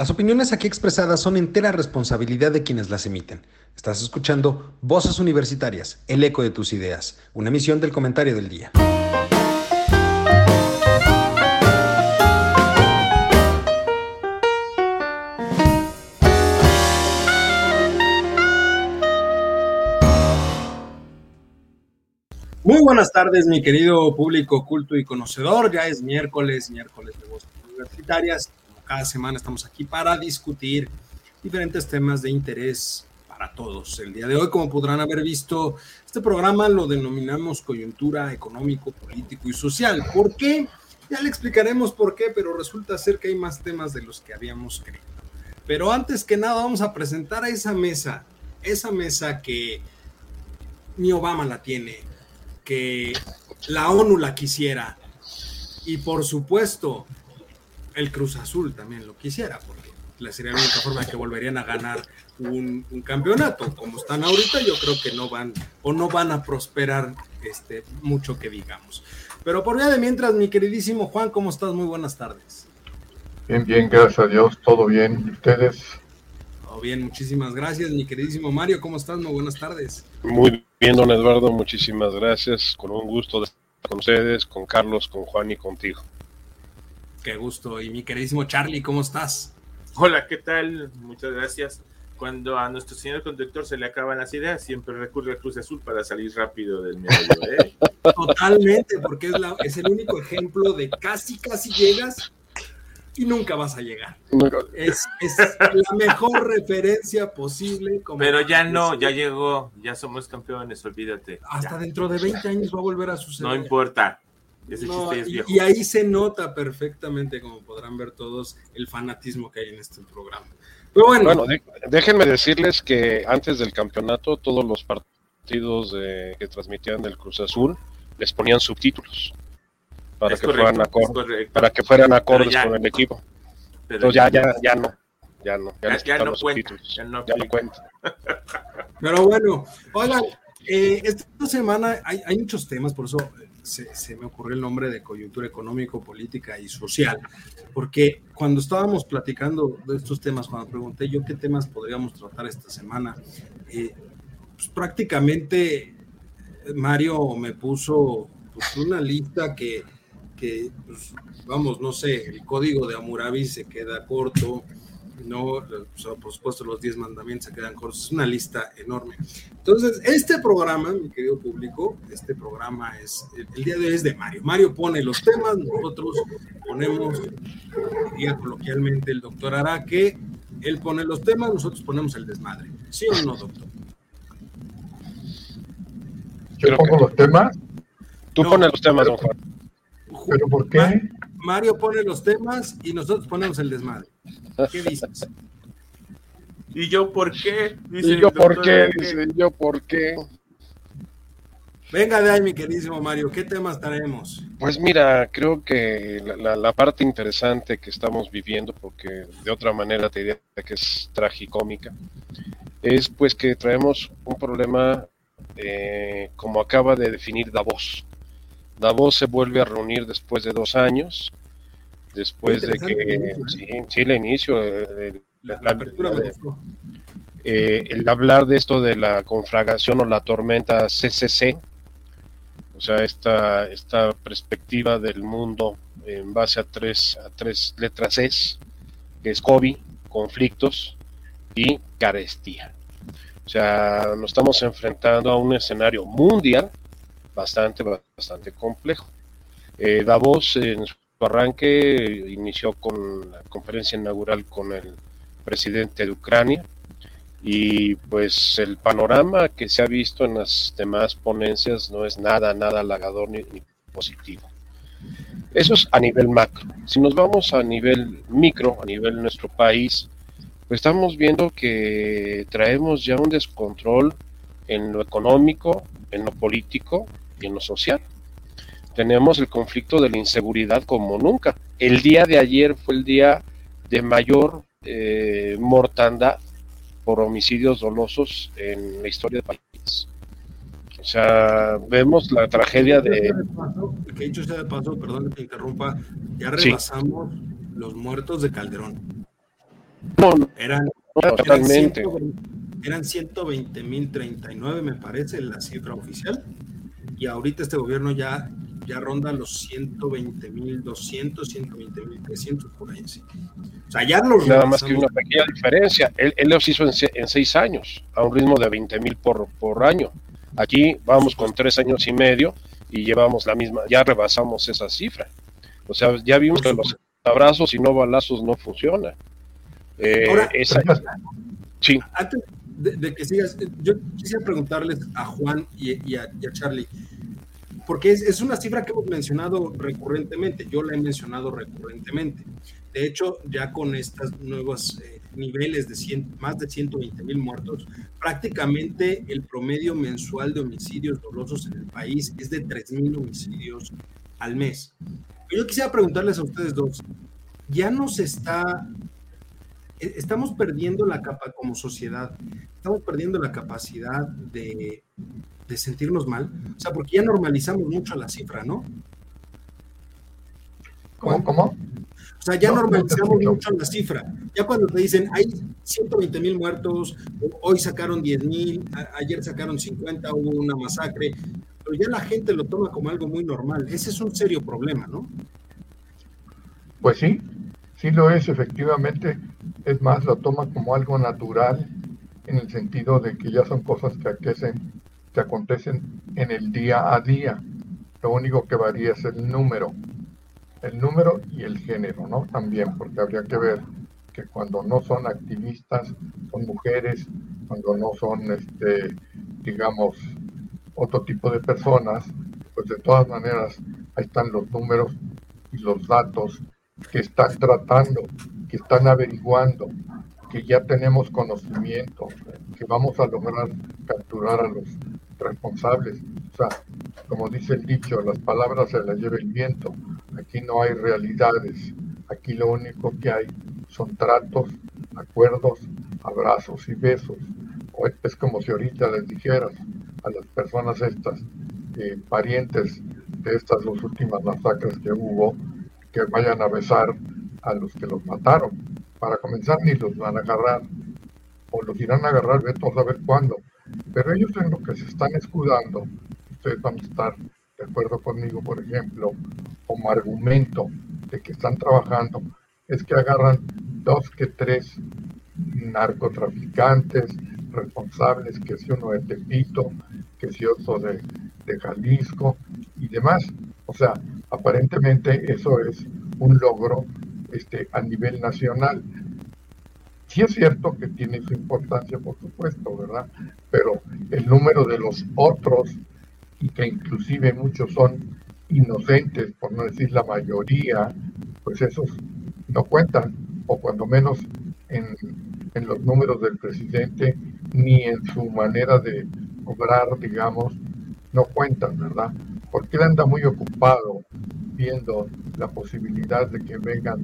Las opiniones aquí expresadas son entera responsabilidad de quienes las emiten. Estás escuchando Voces Universitarias, el eco de tus ideas, una emisión del comentario del día. Muy buenas tardes, mi querido público culto y conocedor. Ya es miércoles, miércoles de Voces Universitarias cada semana estamos aquí para discutir diferentes temas de interés para todos. El día de hoy, como podrán haber visto, este programa lo denominamos coyuntura económico, político y social. ¿Por qué? Ya le explicaremos por qué, pero resulta ser que hay más temas de los que habíamos creído. Pero antes que nada, vamos a presentar a esa mesa, esa mesa que ni Obama la tiene, que la ONU la quisiera, y por supuesto, el Cruz Azul también lo quisiera, porque la sería la única forma de que volverían a ganar un, campeonato. Como están ahorita, yo creo que no van o no van a prosperar este, mucho que digamos. Pero por vía de mientras, mi queridísimo Juan, ¿cómo estás? Muy buenas tardes. Bien, bien, gracias a Dios, todo bien. ¿Y ustedes? Todo bien, muchísimas gracias, mi queridísimo Mario, ¿cómo estás? Muy buenas tardes. Muy bien, don Eduardo, muchísimas gracias. Con un gusto de estar con ustedes, con Carlos, con Juan y contigo. Qué gusto. Y mi queridísimo Charlie, ¿cómo estás? Hola, ¿qué tal? Muchas gracias. Cuando a nuestro señor conductor se le acaban las ideas, siempre recurre a Cruz Azul para salir rápido del medio. ¿eh? Totalmente, porque es, es el único ejemplo de casi, casi llegas y nunca vas a llegar. Es, la mejor referencia posible. Pero ya no, ya llegó, ya somos campeones, olvídate. Hasta dentro de 20 años va a volver a suceder. No importa, y, ahí se nota perfectamente, como podrán ver todos, el fanatismo que hay en este programa. Pero bueno, déjenme decirles que antes del campeonato todos los partidos que transmitían del Cruz Azul les ponían subtítulos para, que, fueran acordes, para que fueran acordes con el equipo. Pero ya, ya, ya no. Ya no, ya, ya, no cuenta, ya no, cuenta. Pero bueno, oigan, eh, esta semana hay, hay muchos temas, por eso se, me ocurrió el nombre de coyuntura económico, política y social, porque cuando estábamos platicando de estos temas, cuando pregunté yo qué temas podríamos tratar esta semana, eh, pues prácticamente Mario me puso pues, una lista que, que pues, vamos, no sé, el código de Amurabi se queda corto, no, por supuesto los 10 mandamientos se quedan cortos, es una lista enorme. Entonces, este programa, mi querido público, este programa es, el, día de hoy es de Mario. Mario pone los temas, nosotros ponemos, diría coloquialmente el doctor Araque, él pone los temas, nosotros ponemos el desmadre. ¿Sí o no, doctor? Yo pongo los temas. Tú pones los temas, don Juan. ¿Pero por qué? Mario pone los temas y nosotros ponemos el desmadre. ¿Qué dices? ¿Y yo por qué? ¿Y yo por qué? Dice, yo por qué? Venga de ahí, mi queridísimo Mario, ¿qué temas traemos? Pues mira, creo que la, parte interesante que estamos viviendo, porque de otra manera te diría que es tragicómica, es pues que traemos un problema eh, como acaba de definir Davos. Davos se vuelve a reunir después de dos años, después de que, sí, sí, el inicio, el, eh, el hablar de esto de la conflagración o la tormenta CCC, o sea, esta, esta perspectiva del mundo en base a tres, a tres letras es, que es COVID, conflictos y carestía. O sea, nos estamos enfrentando a un escenario mundial bastante, bastante complejo. Eh, Davos en su arranque inició con la conferencia inaugural con el presidente de Ucrania y pues el panorama que se ha visto en las demás ponencias no es nada, nada halagador ni, positivo. Eso es a nivel macro. Si nos vamos a nivel micro, a nivel nuestro país, pues estamos viendo que traemos ya un descontrol en lo económico, en lo político en lo social. Tenemos el conflicto de la inseguridad como nunca. El día de ayer fue el día de mayor eh, mortandad por homicidios dolosos en la historia del país. O sea, vemos la tragedia de... Que dicho sea de paso, perdón que te interrumpa, ya rebasamos los muertos de Calderón. No, no, Eran, no, totalmente. eran 120 mil 39, me parece, la cifra oficial. Y ahorita este gobierno ya, ya ronda los 120 mil 200, 120 mil 300 por ahí. sí. O sea, ya los Nada más que una pequeña diferencia. Él, él los hizo en, en seis años, a un ritmo de 20 mil por, por año. Aquí vamos con tres años y medio y llevamos la misma, ya rebasamos esa cifra. O sea, ya vimos que los abrazos y no balazos no funcionan. Eh, Ahora- esa- sí, Antes de, que sigas, yo quisiera preguntarles a Juan y, a, Charlie, porque es, es una cifra que hemos mencionado recurrentemente, yo la he mencionado recurrentemente. De hecho, ya con estos nuevos eh, niveles de 100 más de 120 mil muertos, prácticamente el promedio mensual de homicidios dolosos en el país es de 3 mil homicidios al mes. Yo quisiera preguntarles a ustedes dos, ¿ya nos está estamos perdiendo la capa como sociedad, estamos perdiendo la capacidad de, de sentirnos mal, o sea, porque ya normalizamos mucho la cifra, ¿no? ¿Cómo? ¿Cómo? O sea, ya No, normalizamos mucho la cifra. Ya cuando te dicen, hay 120 mil muertos, hoy sacaron 10 mil, ayer sacaron 50, hubo una masacre, pero ya la gente lo toma como algo muy normal. Ese es un serio problema, ¿no? Pues sí, sí lo es, efectivamente. Es más, lo toma como algo natural en el sentido de que ya son cosas que acontecen, que acontecen en el día a día. Lo único que varía es el número, el número y el género, ¿no? También, porque habría que ver que cuando no son activistas, son mujeres, cuando no son, este, digamos, otro tipo de personas, pues de todas maneras ahí están los números y los datos que están tratando, que están averiguando, que ya tenemos conocimiento, que vamos a lograr capturar a los responsables. O sea, como dice el dicho, las palabras se las lleva el viento. Aquí no hay realidades. Aquí lo único que hay son tratos, acuerdos, abrazos y besos. O es como si ahorita les dijeras a las personas estas, eh, parientes de estas dos últimas masacres que hubo, que vayan a besar a los que los mataron. Para comenzar, ni los van a agarrar, o los irán a agarrar, vete a saber cuándo. Pero ellos en lo que se están escudando, ustedes van a estar de acuerdo conmigo, por ejemplo, como argumento de que están trabajando, es que agarran dos que tres narcotraficantes responsables, que si uno de Tepito, que si otro de, de Jalisco y demás. O sea, aparentemente eso es un logro este, a nivel nacional. Sí es cierto que tiene su importancia, por supuesto, ¿verdad? Pero el número de los otros, y que inclusive muchos son inocentes, por no decir la mayoría, pues esos no cuentan, o cuando menos en, en los números del presidente, ni en su manera de obrar, digamos, no cuentan, ¿verdad? Porque él anda muy ocupado viendo la posibilidad de que vengan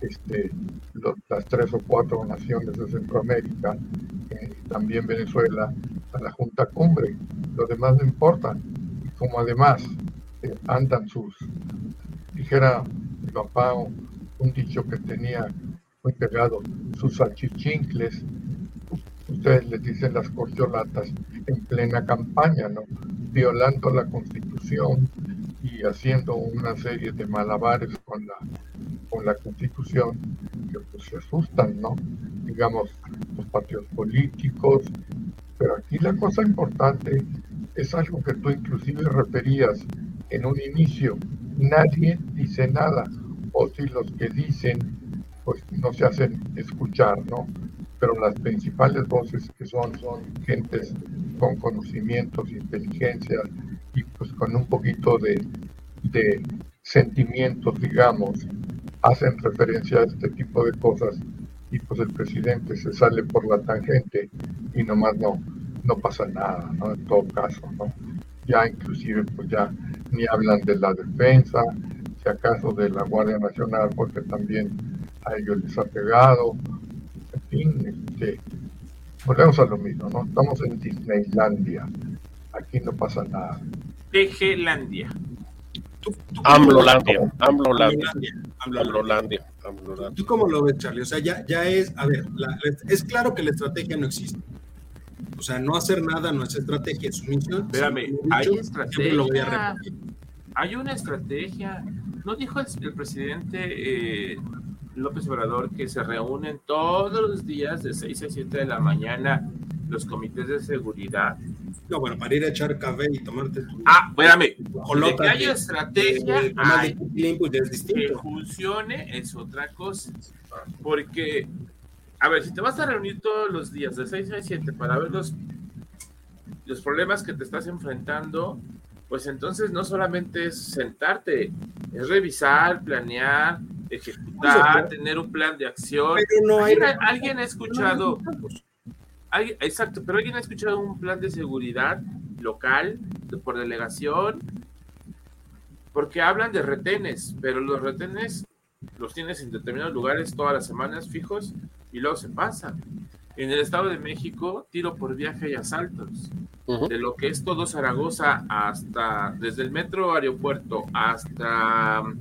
este, los, las tres o cuatro naciones de Centroamérica, eh, también Venezuela, a la Junta Cumbre. Lo demás no importa. Y como además eh, andan sus, dijera mi papá un dicho que tenía muy pegado, sus salchichincles, ustedes les dicen las corcholatas en plena campaña, ¿no? Violando la constitución y haciendo una serie de malabares con la, con la constitución que pues se asustan, ¿no? Digamos, los partidos políticos, pero aquí la cosa importante es algo que tú inclusive referías en un inicio, nadie dice nada, o si los que dicen, pues no se hacen escuchar, ¿no? Pero las principales voces que son, son gentes con conocimientos, inteligencia y pues con un poquito de, de sentimientos, digamos, hacen referencia a este tipo de cosas y pues el presidente se sale por la tangente y nomás no, no pasa nada, ¿no? En todo caso, ¿no? Ya inclusive pues ya ni hablan de la defensa, si acaso de la Guardia Nacional, porque también a ellos les ha pegado, en fin, este, volvemos a lo mismo, ¿no? Estamos en Disneylandia, aquí no pasa nada. Tejelandia. Amlolandia, Amlolandia, Amlolandia. ¿Tú cómo lo ves, Charlie? O sea, ya, ya es, a ver, la- es claro que la estrategia no existe. O sea, no hacer nada no es estrategia, es sumisión. Espérame, hay estrategia. siempre lo voy a repetir. Hay una estrategia. ¿No dijo el, el presidente eh, López Obrador que se reúnen todos los días de 6 a 7 de la mañana los comités de seguridad? No, bueno, para ir a echar café y tomarte tu Ah, espérame. De que haya estrategia, de- de tomar hay. de es que funcione es otra cosa. Porque, a ver, si te vas a reunir todos los días de 6 a 7 para ver los, los problemas que te estás enfrentando, pues entonces no solamente es sentarte, es revisar, planear, ejecutar, tener un plan de acción. Pero no hay ¿Alguien, alguien ha escuchado, No hay exacto, pero alguien ha escuchado un plan de seguridad local de- por delegación? Porque hablan de retenes, pero los retenes los tienes en determinados lugares todas las semanas fijos y luego se pasan. En el Estado de México, tiro por viaje y asaltos. De lo que es todo Zaragoza hasta, desde el metro aeropuerto hasta um,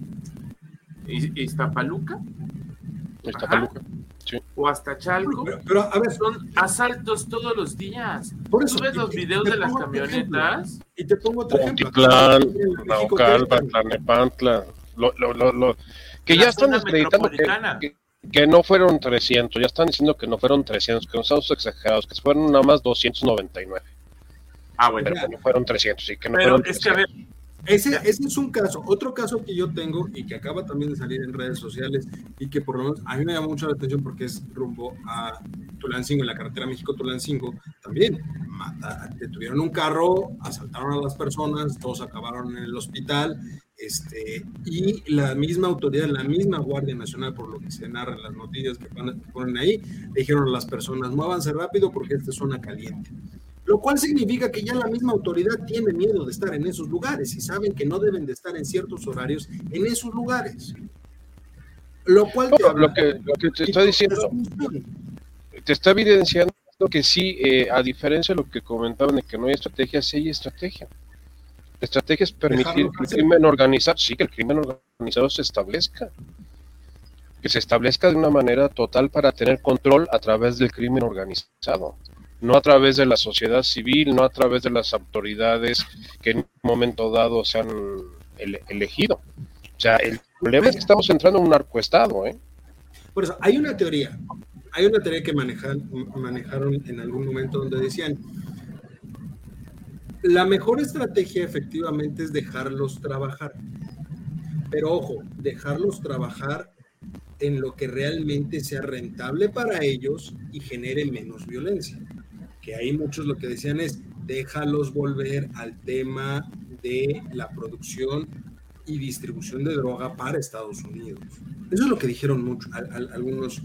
Iz- Iztapaluca Paluca. o hasta Chalco, Pero, pero, a ver, son asaltos todos los días. por eso. ¿Tú ves los videos te de las camionetas? Y te pongo otro ejemplo. Pontitlán, Naucalpan, lo, lo, lo, lo- que La ya están zona acreditando que, que, que no fueron 300, ya están diciendo que no fueron 300, que no estamos exagerados, que fueron nada más 299, Ah, bueno. pero que no fueron 300 y que no Pero fueron es que, a ver, Ese, ese es un caso. Otro caso que yo tengo y que acaba también de salir en redes sociales y que por lo menos a mí me llama mucho la atención porque es rumbo a Tulancingo, en la carretera México-Tulancingo, también mata- detuvieron un carro, asaltaron a las personas, todos acabaron en el hospital, este, y la misma autoridad, la misma Guardia Nacional, por lo que se narra en las noticias que pon- que ponen ahí, dijeron a las personas, muévanse rápido porque esta es zona caliente. Lo cual significa que ya la misma autoridad tiene miedo de estar en esos lugares y saben que no deben de estar en ciertos horarios en esos lugares. Lo cual No, lo que, lo que te está diciendo, te está evidenciando que sí, eh, a diferencia de lo que comentaban de que no hay estrategia, sí hay estrategia. La estrategia es permitir que el crimen organizado, sí, que el crimen organizado se establezca. Que se establezca de una manera total para tener control a través del crimen organizado. No a través de la sociedad civil, no a través de las autoridades que en un momento dado se han ele- elegido. O sea, el problema es que estamos entrando en un narcoestado, ¿eh? Por eso, hay una teoría, hay una teoría que manejaron en algún momento donde decían, la mejor estrategia efectivamente es dejarlos trabajar. Pero ojo, dejarlos trabajar en lo que realmente sea rentable para ellos y genere menos violencia. Que ahí muchos lo que decían es, déjalos volver al tema de la producción y distribución de droga para Estados Unidos. Eso es lo que dijeron mucho, al- al- algunos,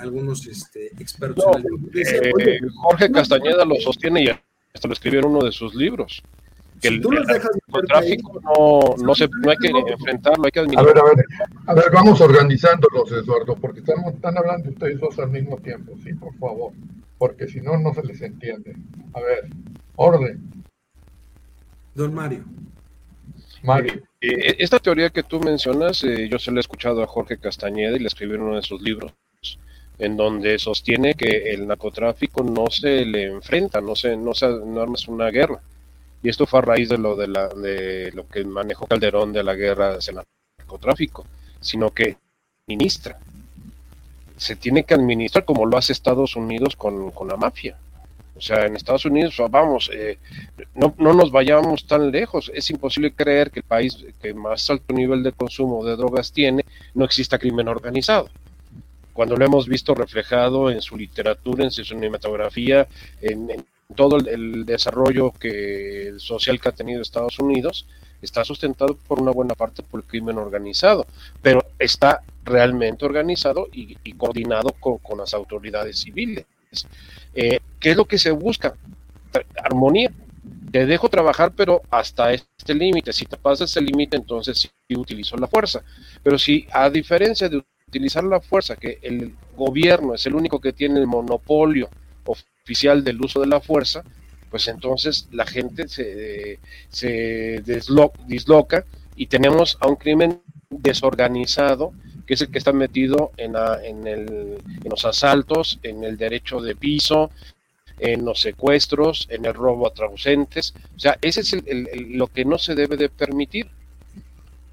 algunos este, expertos. No, en el- decían, Eh, "Oye, Jorge Castañeda lo sostiene y hasta lo escribió en uno de sus libros. Que si el, tú los dejas el ahí, no, no, se, no hay que enfrentarlo, hay que A administrarlo. ver, a ver, a ver, vamos organizándolos, Eduardo, porque están, están hablando ustedes dos al mismo tiempo, sí, por favor, porque si no, no se les entiende. A ver, orden, Don Mario, Mario. Eh, esta teoría que tú mencionas, eh, yo se la he escuchado a Jorge Castañeda y le escribió en uno de sus libros, en donde sostiene que el narcotráfico no se le enfrenta, no se, no se no armas una guerra. Y esto fue a raíz de lo de, la, de lo que manejó Calderón de la guerra hacia el narcotráfico, sino que ministra. Se tiene que administrar como lo hace Estados Unidos con, con la mafia. O sea, en Estados Unidos, vamos, eh, no, no nos vayamos tan lejos. Es imposible creer que el país que más alto nivel de consumo de drogas tiene no exista crimen organizado. Cuando lo hemos visto reflejado en su literatura, en su cinematografía, en, en todo el, desarrollo que, social que ha tenido Estados Unidos, está sustentado por una buena parte por el crimen organizado, pero está realmente organizado y, coordinado con, con, las autoridades civiles. Eh, ¿Qué es lo que se busca? Armonía. Te dejo trabajar, pero hasta este límite. Si te pasas ese límite, entonces sí utilizo la fuerza. Pero si, a diferencia de utilizar la fuerza, que el gobierno es el único que tiene el monopolio oficial del uso de la fuerza, pues entonces la gente se, se deslo disloca y tenemos a un crimen desorganizado que es el que está metido en, en, el, los asaltos, en el derecho de piso, en los secuestros, en el robo a traducentes. O sea, ese es lo que no se debe de permitir.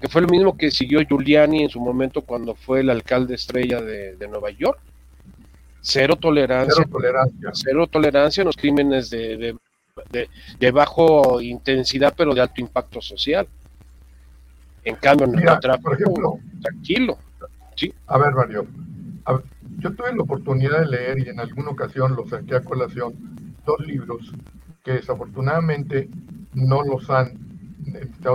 Que fue lo mismo que siguió Giuliani en su momento cuando fue el alcalde estrella de, Nueva York. Cero tolerancia, cero tolerancia. Cero tolerancia en los crímenes de, de, bajo intensidad, pero de alto impacto social. En cambio, en el por ejemplo, tranquilo. ¿sí? A ver, Mario, yo tuve la oportunidad de leer y en alguna ocasión los saqué a colación dos libros que desafortunadamente no los han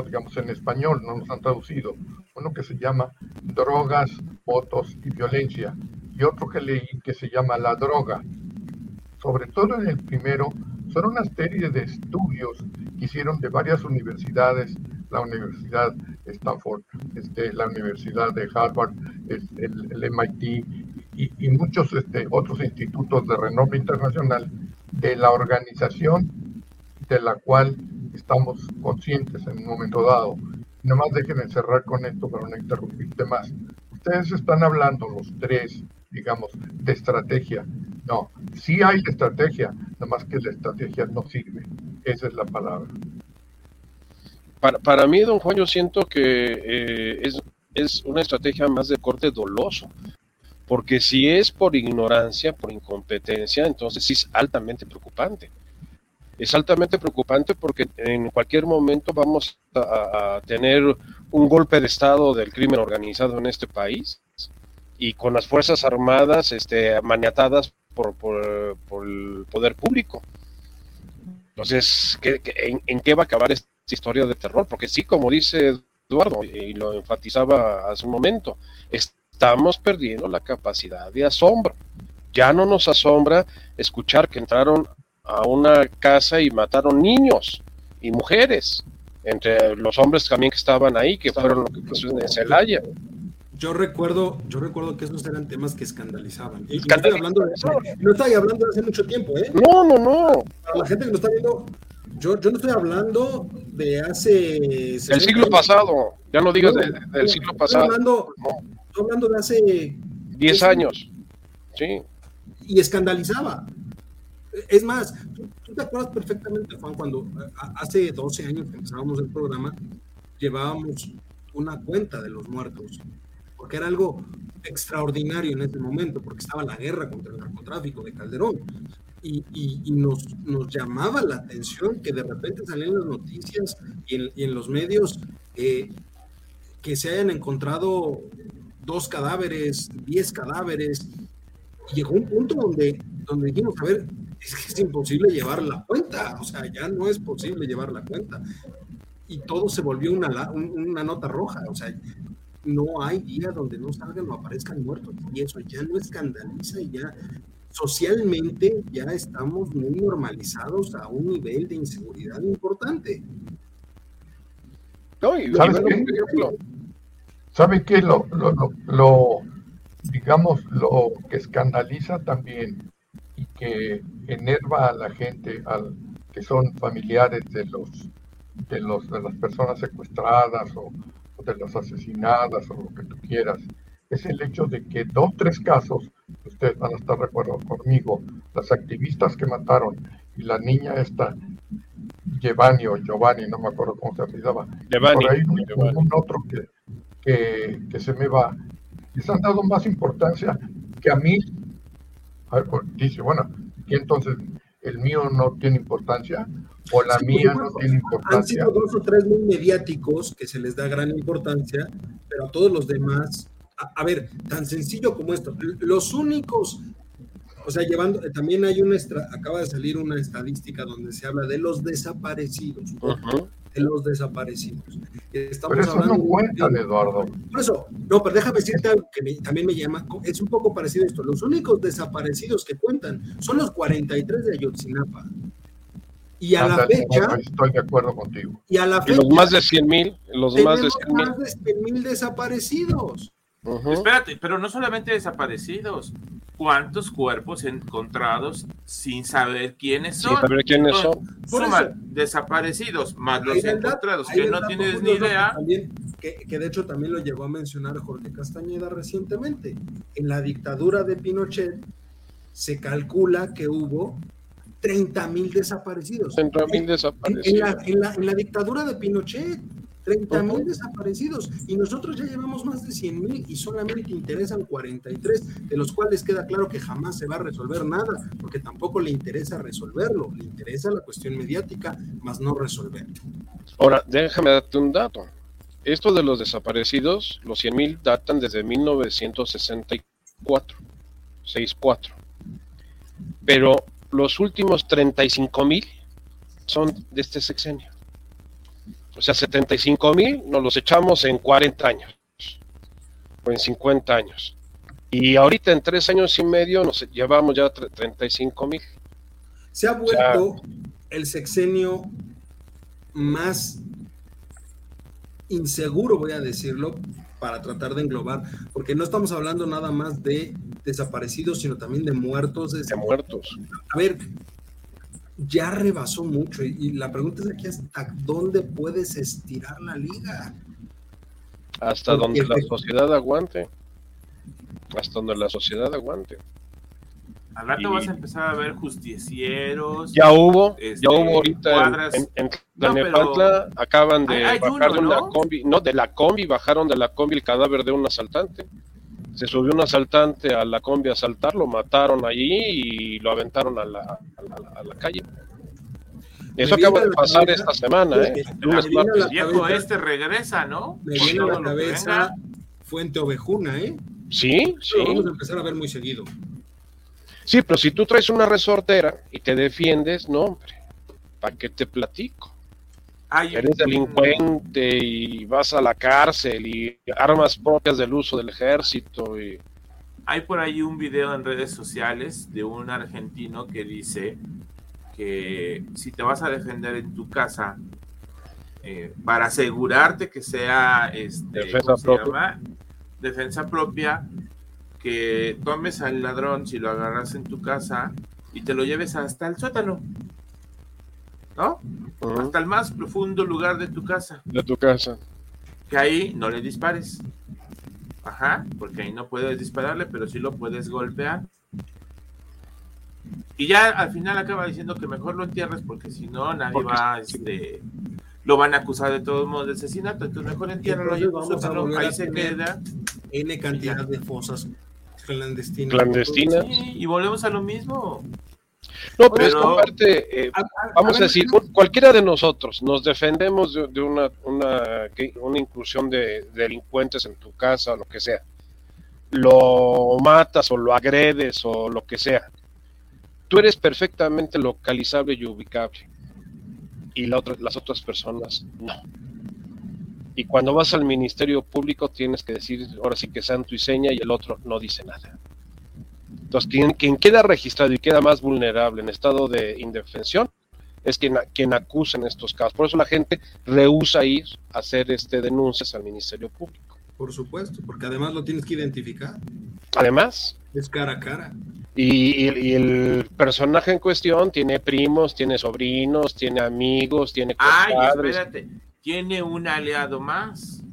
digamos en español, no los han traducido. Uno que se llama Drogas, Votos y Violencia y otro que leí que se llama La Droga. Sobre todo en el primero, son una serie de estudios que hicieron de varias universidades, la Universidad Stanford, este, la Universidad de Harvard, el MIT y, muchos este, otros institutos de renombre internacional de la organización de la cual estamos conscientes en un momento dado. Nomás dejen cerrar con esto para no interrumpirte más. Ustedes están hablando los tres, digamos, de estrategia. No, sí hay estrategia, nomás que la estrategia no sirve. Esa es la palabra. Para, para mí, don Juan, yo siento que eh, es, es una estrategia más de corte doloso. Porque si es por ignorancia, por incompetencia, entonces sí es altamente preocupante. Es altamente preocupante porque en cualquier momento vamos a, tener un golpe de Estado del crimen organizado en este país y con las Fuerzas Armadas este, maniatadas por, el poder público. Entonces, en, qué va a acabar esta historia de terror? Porque sí, como dice Eduardo, y lo enfatizaba hace un momento, es, estamos perdiendo la capacidad de asombro. Ya no nos asombra escuchar que entraron a una casa y mataron niños y mujeres, entre los hombres también que estaban ahí, que fueron lo que pasó en Celaya. Yo recuerdo, yo recuerdo que esos eran temas que escandalizaban. Y, no, estoy hablando de, no estoy hablando de hace mucho tiempo, ¿eh? No, no, no. Para la gente que nos está viendo, yo, yo no estoy hablando de hace... El siglo pasado, ya no digas del siglo pasado. Hablando, hablando de hace 10 años. Sí. Y escandalizaba. Es más, tú, te acuerdas perfectamente, Juan, cuando hace 12 años que empezábamos el programa, llevábamos una cuenta de los muertos, porque era algo extraordinario en ese momento, porque estaba la guerra contra el narcotráfico de Calderón. Y, y, nos, nos, llamaba la atención que de repente salían las noticias y en, y en los medios eh, que se hayan encontrado dos cadáveres, diez cadáveres. llegó un punto donde, donde dijimos, a ver, es que es imposible llevar la cuenta, o sea, ya no es posible llevar la cuenta. Y todo se volvió una, una nota roja, o sea, no hay día donde no salgan o aparezcan muertos. Y eso ya no escandaliza y ya socialmente ya estamos muy normalizados a un nivel de inseguridad importante. No, y, ¿Sabe qué? Lo, lo, lo, digamos, lo que escandaliza también y que enerva a la gente, al, que son familiares de los de los de las personas secuestradas o, de las asesinadas o lo que tú quieras, es el hecho de que dos tres casos, ustedes van a estar de acuerdo conmigo, las activistas que mataron y la niña esta Giovanni o Giovanni, no me acuerdo cómo se apellidaba, por ahí un otro que que, se me va. Les han dado más importancia que a mí. A ver, pues, dice, bueno, ¿y entonces el mío no tiene importancia? ¿O la mía no tiene importancia? Han sido dos o tres muy mediáticos que se les da gran importancia, pero a todos los demás, a, ver, tan sencillo como esto, los únicos o sea, llevando, también hay una, acaba de salir una estadística donde se habla de los desaparecidos los desaparecidos. Estamos pero eso no cuenta, Eduardo. Por eso, no, pero déjame decirte algo que también me llama, es un poco parecido a esto. Los únicos desaparecidos que cuentan son los 43 de Ayotzinapa. Y a la fecha. Estoy de acuerdo contigo. Y a la fecha. los más de 100 mil. Los más de 100 mil desaparecidos. Espérate, pero no solamente desaparecidos. ¿Cuántos cuerpos encontrados sin saber quiénes son? Sin saber quiénes son. desaparecidos, más los encontrados, que no tienes ni idea. que, que, de hecho también lo llegó a mencionar Jorge Castañeda recientemente. En la dictadura de Pinochet se calcula que hubo 30 mil desaparecidos. 30 mil desaparecidos. En, la, en, la, dictadura de Pinochet, 30 mil desaparecidos. Y nosotros ya llevamos más de 100 mil y solamente interesan 43, de los cuales queda claro que jamás se va a resolver nada, porque tampoco le interesa resolverlo, le interesa la cuestión mediática, más no resolverlo. Ahora, déjame darte un dato. Esto de los desaparecidos, los 100 mil datan desde 1964, 64. Pero los últimos 35 mil son de este sexenio. O sea, 75 mil nos los echamos en 40 años o en 50 años. Y ahorita en tres años y medio nos llevamos ya 35 mil. Se ha vuelto el sexenio más inseguro, voy a decirlo, para tratar de englobar, porque no estamos hablando nada más de desaparecidos, sino también de muertos. De muertos. A ver, ya rebasó mucho y, la pregunta es aquí hasta dónde puedes estirar la liga. Hasta donde la sociedad aguante. Hasta donde la sociedad aguante. Al rato vas a empezar a ver justicieros. Ya hubo, ya este, hubo ahorita en, en, acaban de bajar de una combi, no, de la combi, bajaron de la combi el cadáver de un asaltante. Se subió un asaltante a la combi a asaltar, lo mataron allí y lo aventaron a la, a la, calle. Eso acaba de pasar esta semana, ¿eh? El viejo este regresa, ¿no? Me viene a la cabeza Fuente Ovejuna, ¿eh? Sí, sí. Lo vamos a empezar a ver muy seguido. Sí, pero si tú traes una resortera y te defiendes, no, hombre, ¿para qué te platico? Eres delincuente y vas a la cárcel y armas propias del uso del ejército. Y... Hay por ahí un video en redes sociales de un argentino que dice que si te vas a defender en tu casa, eh, para asegurarte que sea este, defensa propia. defensa propia, que tomes al ladrón si lo agarras en tu casa y te lo lleves hasta el sótano. ¿No? Hasta el más profundo lugar de tu casa. De tu casa. Que ahí no le dispares. Ajá, porque ahí no puedes dispararle, pero sí lo puedes golpear. Y ya al final acaba diciendo que mejor lo entierres porque si no nadie va, este, lo van a acusar de todos modos de asesinato, entonces mejor entiérralo ahí se queda. N cantidad de fosas clandestina. Clandestina. y volvemos a lo mismo. No, pero, esta parte, eh, vamos a, decir, cualquiera de nosotros nos defendemos de, una, una, una, inclusión de, delincuentes en tu casa o lo que sea. Lo matas o lo agredes o lo que sea. Tú eres perfectamente localizable y ubicable. Y la otra, las otras personas no. Y cuando vas al Ministerio Público tienes que decir, ahora sí que santo y seña, y el otro no dice nada. Entonces, quien, queda registrado y queda más vulnerable en estado de indefensión es quien, quien acusa en estos casos. Por eso la gente rehúsa ir a hacer este denuncias al Ministerio Público. Por supuesto, porque además lo tienes que identificar. Además. Es cara a cara. Y, y, el personaje en cuestión tiene primos, tiene sobrinos, tiene amigos, tiene Ay, espérate tiene un aliado más.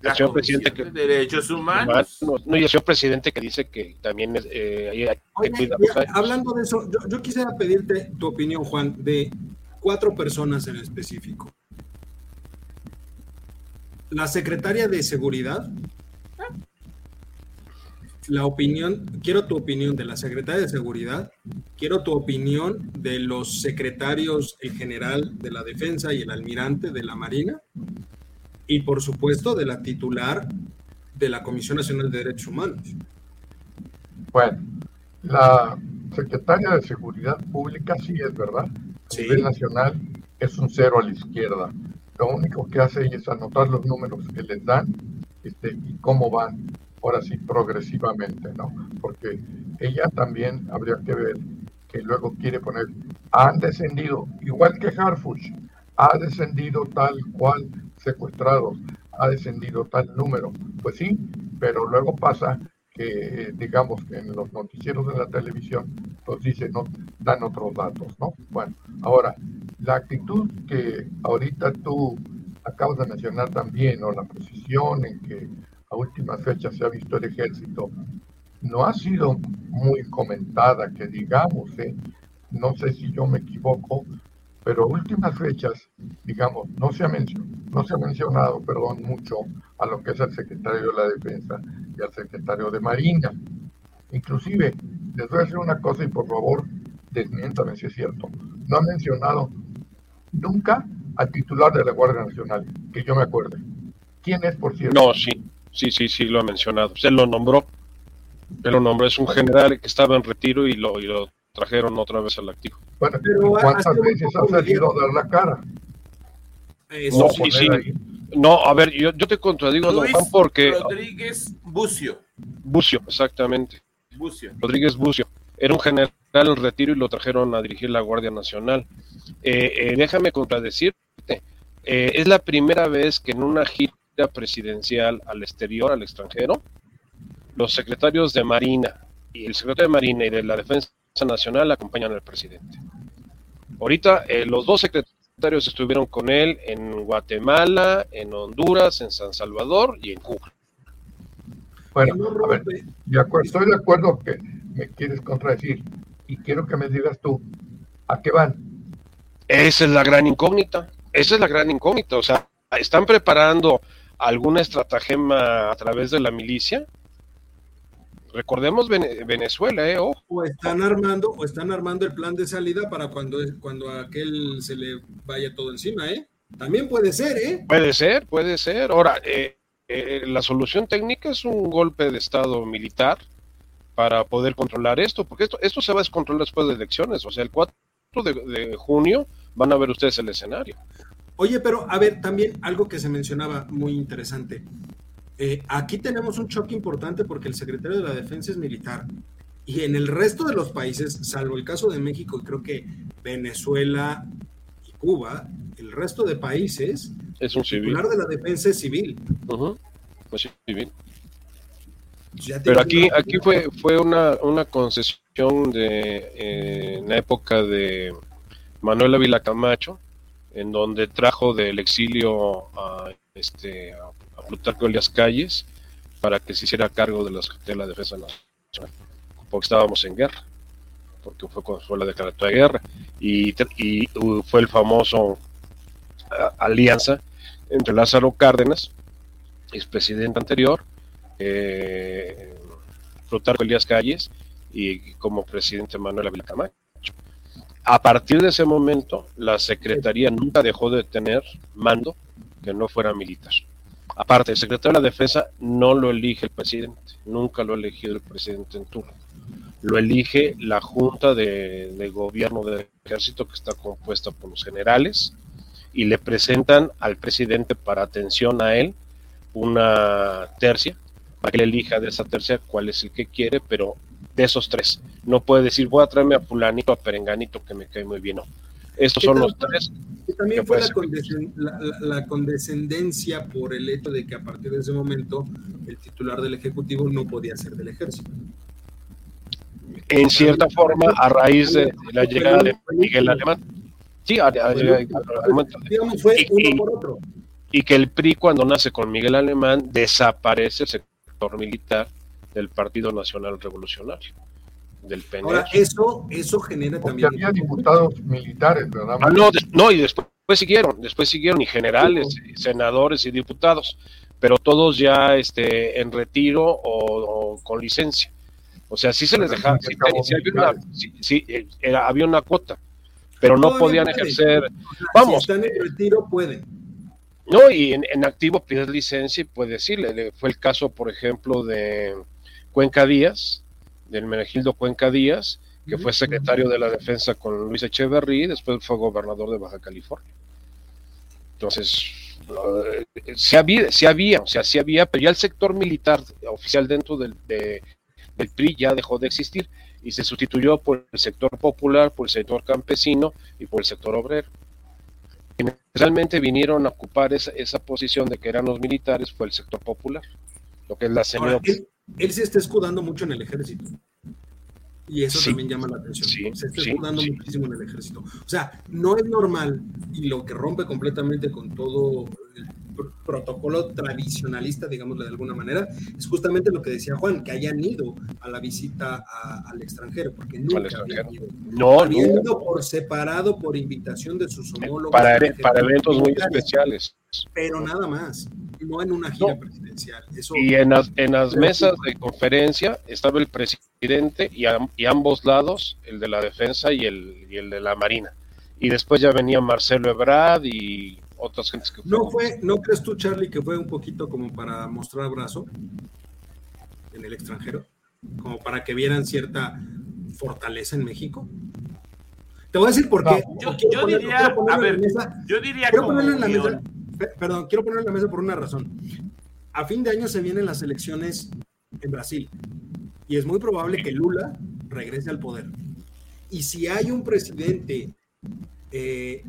La el señor presidente que, de derechos humanos. No, y el señor presidente que dice que también es, eh, hay que Hablando de eso, yo, yo, quisiera pedirte tu opinión, Juan, de cuatro personas en específico. La secretaria de Seguridad, la opinión, quiero tu opinión de la secretaria de Seguridad, quiero tu opinión de los secretarios, el general de la Defensa y el almirante de la Marina, y por supuesto de la titular de la Comisión Nacional de Derechos Humanos. Bueno, la secretaria de Seguridad Pública sí es verdad. A nivel nacional es un cero a la izquierda. Lo único que hace es anotar los números que les dan este, y cómo van ahora sí progresivamente, ¿no? Porque ella también habría que ver que luego quiere poner, han descendido, igual que Harfuch, ha descendido tal cual secuestrados, ha descendido tal número. Pues sí, pero luego pasa que, digamos, que en los noticieros de la televisión nos dicen, no, dan otros datos, ¿no? Bueno, ahora, la actitud que ahorita tú acabas de mencionar también, o la posición en que a últimas fechas se ha visto el ejército, no ha sido muy comentada, que digamos, ¿eh? no sé si yo me equivoco, pero últimas fechas, digamos, no se ha mencionado, no se ha mencionado, perdón, mucho a lo que es el secretario de la Defensa y al secretario de Marina. Inclusive, les voy a decir una cosa y por favor, desmiéntame si es cierto. No ha mencionado nunca al titular de la Guardia Nacional, que yo me acuerde. ¿Quién es, por cierto? No, sí, sí, sí, sí, lo ha mencionado. Usted lo nombró. Él lo nombró. Es un general que estaba en retiro y lo, y lo trajeron otra vez al activo. Bueno, pero ¿cuántas veces ha salido a dar la cara? no, sí, sí. no, a ver, yo, yo te contradigo, Luis don Juan, porque... Rodríguez Bucio. Bucio, exactamente. Bucio. Rodríguez Bucio. Era un general en retiro y lo trajeron a dirigir la Guardia Nacional. Eh, eh, déjame contradecirte. Eh, es la primera vez que en una gira presidencial al exterior, al extranjero, los secretarios de Marina y el secretario de Marina y de la Defensa Nacional acompañan al presidente. Ahorita eh, los dos secretarios estuvieron con él en Guatemala, en Honduras, en San Salvador y en Cuba. Bueno, a ver, de acuerdo, estoy de acuerdo que me quieres contradecir y quiero que me digas tú, ¿a qué van? Esa es la gran incógnita, esa es la gran incógnita, o sea, ¿están preparando alguna estratagema a través de la milicia? Recordemos Venezuela, ¿eh? O están armando, o están armando el plan de salida para cuando, cuando a aquel se le vaya todo encima, ¿eh? También puede ser, ¿eh? Puede ser, puede ser. Ahora, eh, eh, la solución técnica es un golpe de Estado militar para poder controlar esto, porque esto, esto se va a descontrolar después de elecciones, o sea, el 4 de, de junio van a ver ustedes el escenario. Oye, pero a ver, también algo que se mencionaba muy interesante. Eh, aquí tenemos un choque importante porque el secretario de la Defensa es militar. Y en el resto de los países, salvo el caso de México, creo que Venezuela y Cuba, el resto de países, es un titular de la defensa es civil. Uh -huh. civil. Pero aquí, aquí fue, fue una, una concesión de eh, en la época de Manuel Ávila Camacho, en donde trajo del exilio a, este, a Plutarco Elias Calles para que se hiciera cargo de, las, de la defensa nacional, porque estábamos en guerra, porque fue cuando fue la declaratoria de guerra, y, y fue el famoso alianza entre Lázaro Cárdenas, expresidente anterior, eh, Plutarco Elías Calles y como presidente Manuel Ávila Camacho. A partir de ese momento, la Secretaría nunca dejó de tener mando que no fuera militar. Aparte, el secretario de la Defensa no lo elige el presidente, nunca lo ha elegido el presidente en turno. Lo elige la Junta de, Gobierno del Ejército, que está compuesta por los generales, y le presentan al presidente para atención a él una tercia, para que él elija de esa tercia cuál es el que quiere, pero de esos tres. No puede decir, voy a traerme a fulanito, a perenganito, que me cae muy bien, no. Estos son los tres. Que también fue la, condescend la, la, la, condescendencia por el hecho de que a partir de ese momento el titular del Ejecutivo no podía ser del Ejército. En cierta forma, a raíz de, la llegada de Miguel Alemán. Sí, a, a, digamos, fue y, uno por otro. Y que el PRI, cuando nace con Miguel Alemán, desaparece el sector militar del Partido Nacional Revolucionario del PNR. Ahora, eso, eso genera Porque también. había diputados militares, ¿verdad? Ah, no, no, y después, después, siguieron, después siguieron y generales, y senadores y diputados, pero todos ya este, en retiro o, o con licencia. O sea, sí se les dejaba, sí, sí, había, una, sí, era, había una cuota, pero no podían puede. ejercer. Vamos. Si están en retiro, pueden. No, y en, en, activo pides licencia y puedes decirle. Fue el caso, por ejemplo, de Cuenca Díaz, del Menegildo Cuenca Díaz, que fue secretario de la defensa con Luis Echeverry y después fue gobernador de Baja California. Entonces, uh, sí, había, sí había, o sea, sí había, pero ya el sector militar oficial dentro del, de, del PRI ya dejó de existir y se sustituyó por el sector popular, por el sector campesino y por el sector obrero. Quienes realmente vinieron a ocupar esa, esa posición de que eran los militares fue el sector popular, lo que es la señora él, se está escudando mucho en el ejército. Y eso Sí. también llama la atención. Sí, Se está escudando sí. muchísimo en el ejército. O sea, no es normal y lo que rompe completamente con todo el pr- protocolo tradicionalista, digámosle de alguna manera, es justamente lo que decía Juan, que hayan ido a la visita a- al extranjero, porque nunca extranjero. habían ido. No, Habían ido por separado, por invitación de sus homólogos. para, para eventos muy especiales. Pero nada más, no en una gira No. presidencial. Eso, Y en las, en las mesas de conferencia estaba el presidente y, a- y ambos lados, el de la defensa y el, y el de la marina. Y después ya venía Marcelo Ebrard y otras gentes que ¿No fue, no crees tú, Charlie, que fue un poquito como para mostrar brazo en el extranjero? Como para que vieran cierta fortaleza en México. Te voy a decir por qué. Yo- diría, a ver. Yo diría Quiero como ponerlo en la guion. mesa. Pe- Perdón, quiero ponerlo en la mesa por una razón. A fin de año se vienen las elecciones en Brasil y es muy probable que Lula regrese al poder. Y si hay un presidente eh,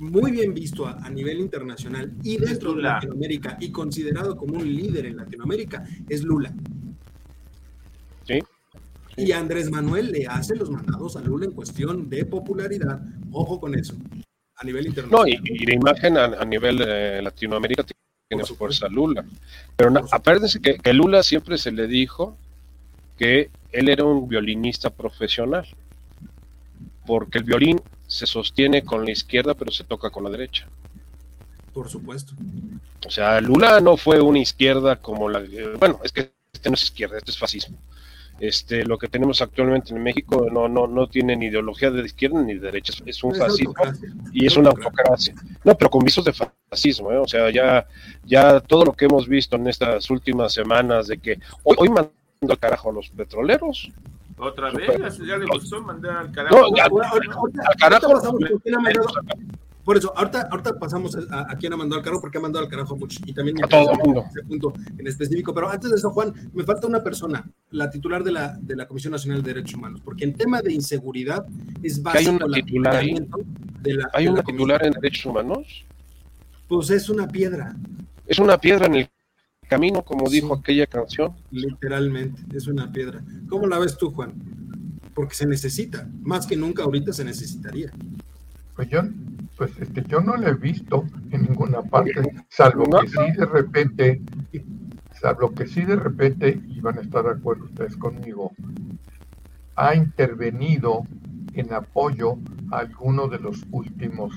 muy bien visto a, a nivel internacional y dentro de. Latinoamérica y considerado como un líder en Latinoamérica, es Lula. Sí. Y Andrés Manuel le hace los mandados a Lula en cuestión de popularidad. Ojo con eso. A nivel No, internacional. y, y de imagen a, a nivel eh, Latinoamérica tiene fuerza Lula. Pero acuérdense que, que Lula siempre se le dijo que él era un violinista profesional. Porque el violín se sostiene con la izquierda, pero se toca con la derecha. Por supuesto. O sea, Lula no fue una izquierda como la. eh, Bueno, es que este no es izquierda, este es fascismo. Este, lo que tenemos actualmente en México no, no, no tiene ni ideología de izquierda ni de derecha, es- un Es fascismo y es una autocracia. No, pero con visos de fascismo, ¿eh? o sea, ya, ya todo lo que hemos visto en estas últimas semanas de que hoy, hoy mandó al carajo a los petroleros. Otra vez, ya le gustó mandar al carajo. No, ya- ahora- ahorita- al carajo. Por eso, ahorita, ahorita pasamos a, a quién ha mandado al carajo, porque ha mandado al carajo a muchos. Y también me A todo el mundo. ese punto en específico. Pero antes de eso, Juan, me falta una persona, la titular de la, de la Comisión Nacional de Derechos Humanos, porque en tema de inseguridad es hay básico una el titular ahí. de la, Hay de una titular en derechos humanos. Pues es una piedra, Es una piedra en el camino, como Sí. dijo aquella canción. literalmente, es una piedra. ¿Cómo la ves tú, Juan? Porque se necesita, más que nunca ahorita se necesitaría. Pues yo, pues este, yo no lo he visto en ninguna parte, salvo No. que sí de repente, salvo que sí de repente, y van a estar de acuerdo ustedes conmigo, ha intervenido en apoyo a alguno de los últimos,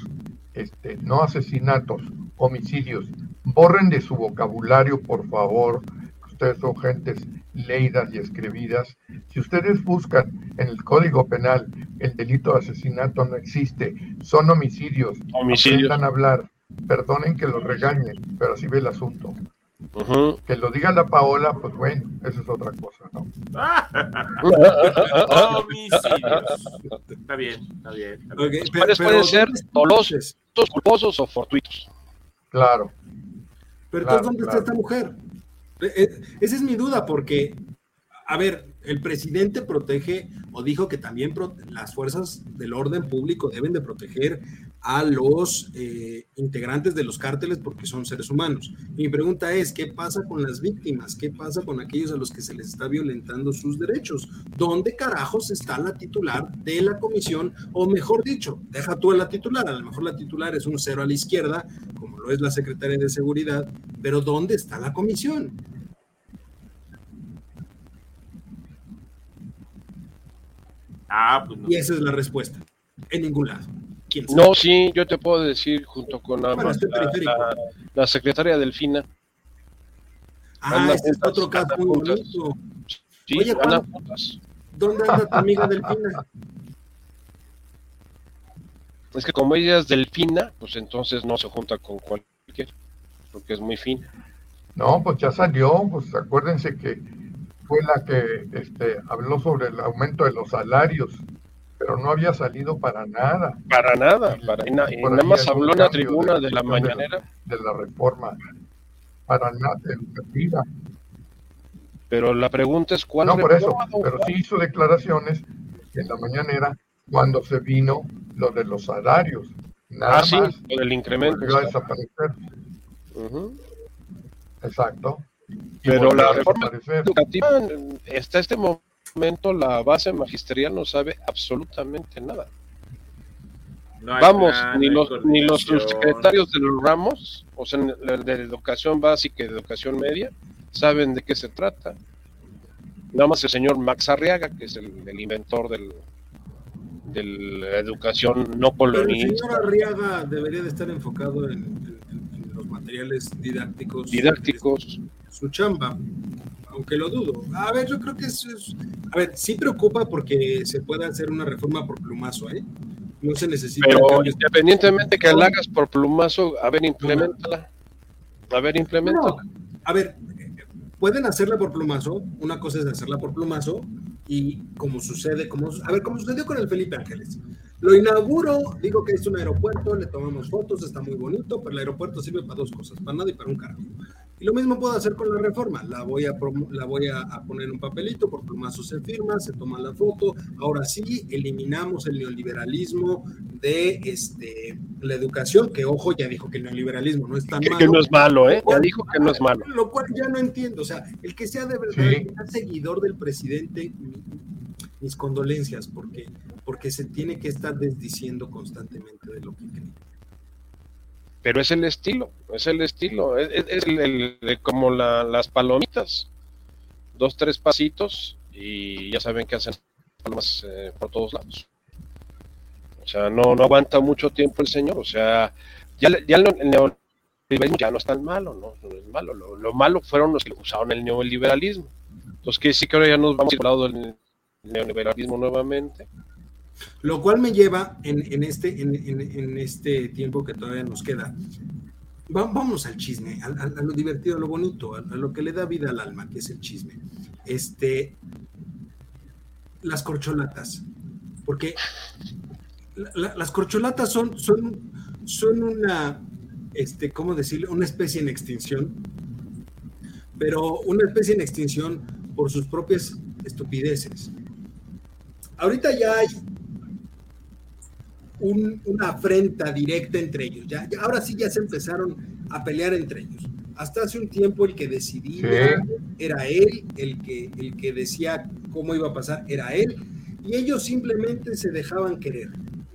este, no asesinatos, homicidios. Borren de su vocabulario, por favor, ustedes son gentes leídas y escribidas. Si ustedes buscan en el Código Penal el delito de asesinato no existe, son homicidios. Homicidios. Aprendan a hablar. Perdonen que los regañen, pero así ve el asunto. Ujú. Que lo diga la Paola, pues bueno, eso es otra cosa, ¿no? Homicidios. Está bien, está bien. está bien. Ok, pe- ¿Cuáles pero pueden ser ¿dónde está dolosos? culposos o fortuitos. Claro. Pero Claro, entonces, ¿dónde claro. está esta mujer? Eh, eh, Esa es mi duda, porque, a ver, el presidente protege o dijo que también las fuerzas del orden público deben de proteger a los eh, integrantes de los cárteles porque son seres humanos. Mi pregunta es, ¿qué pasa con las víctimas? ¿Qué pasa con aquellos a los que se les está violentando sus derechos? ¿Dónde carajos está la titular de la comisión? O mejor dicho, deja tú a la titular, a lo mejor la titular es un cero a la izquierda, como lo es la secretaria de Seguridad, pero ¿dónde está la comisión? Ah, pues no. Y esa es la respuesta. En ningún lado. ¿Quién sabe? No, sí, yo te puedo decir junto con Bueno, este la, la- la secretaria Delfina. Ah, Anda este es otro caso muy bonito. Sí, Oye, Juan. ¿Dónde anda tu amiga Delfina? Es que como ella es delfina, pues entonces no se junta con cualquiera, porque es muy fina. No, pues ya salió, pues acuérdense que fue la que este, habló sobre el aumento de los salarios, pero no había salido para nada Para nada, para, y, na- y Por nada más habló en la tribuna de- de la mañanera, de la reforma, para nada educativa. pero la pregunta es cuál No, por eso, pero sí hizo declaraciones en la mañanera cuando se vino lo de los salarios. Nada Ah, sí, más del incremento. a desaparecer. Exacto. Pero la reforma educativa está este momento la base magisterial no sabe absolutamente nada. Vamos, ni los, ni los subsecretarios de los ramos, o sea, de educación básica y de educación media, saben de qué se trata. Nada más el señor Max Arriaga, que es el, inventor del, de la educación no colonial. el señor Arriaga debería de estar enfocado en, los materiales didácticos. Didácticos. Su chamba, aunque lo dudo. A ver, yo creo que eso es... A ver, sí preocupa porque se puede hacer una reforma por plumazo, ¿eh? No se necesita. Pero independientemente que la hagas por plumazo, a ver, implementala. A ver, implementala. a ver, pueden hacerla por plumazo. Una cosa es hacerla por plumazo y como sucede, como, a ver, como sucedió con el Felipe Ángeles. Lo inauguro, digo que es un aeropuerto, le tomamos fotos, está muy bonito, pero el aeropuerto sirve para dos cosas, para nada y para un carro. Y lo mismo puedo hacer con la reforma. La voy a, la voy a, poner en un papelito, por plumazo se firma, se toma la foto. Ahora sí, eliminamos el neoliberalismo de este, la educación, que ojo, ya dijo que el neoliberalismo no es tan malo. Que no es malo, ¿eh? Ya dijo que no es malo. Lo cual ya no entiendo. O sea, el que sea de verdad seguidor del presidente, mis condolencias, porque, porque se tiene que estar desdiciendo constantemente de lo que cree pero es el estilo, es el estilo, es, el, como las palomitas, dos, tres pasitos y ya saben que hacen palomas eh, por todos lados. O sea, no, no aguanta mucho tiempo el señor, o sea, ya, ya el, neoliberalismo ya no es tan malo, no, no es malo, lo, malo fueron los que usaron el neoliberalismo. Entonces, que sí que ahora ya nos vamos al lado del neoliberalismo nuevamente. Lo cual me lleva en, este, en, este tiempo que todavía nos queda. Vamos al chisme, a, lo divertido, a lo bonito, a, lo que le da vida al alma, que es el chisme. Este, las corcholatas, porque las corcholatas son, son, son una, este, ¿cómo decirlo? Una especie en extinción, pero una especie en extinción por sus propias estupideces. Ahorita ya hay una afrenta directa entre ellos. Ya, ahora sí ya se empezaron a pelear entre ellos. Hasta hace un tiempo el que decidía era él, el que, el que decía cómo iba a pasar era él, y ellos simplemente se dejaban querer,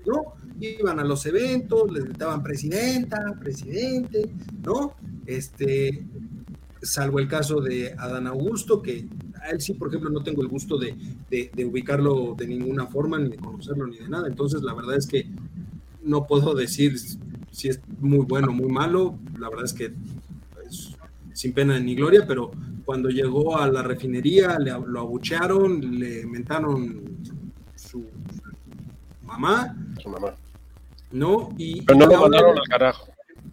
¿no? Iban a los eventos, les gritaban presidenta, presidente, ¿no? Este, salvo el caso de Adán Augusto, que a él sí, por ejemplo, no tengo el gusto de, ubicarlo de ninguna forma, ni de conocerlo, ni de nada. Entonces, la verdad es que no puedo decir si es muy bueno o muy malo. La verdad es que sin pena ni gloria, pero cuando llegó a la refinería le, lo abuchearon, le mentaron su mamá. Su mamá. ¿No? Y, pero no lo mandaron al carajo.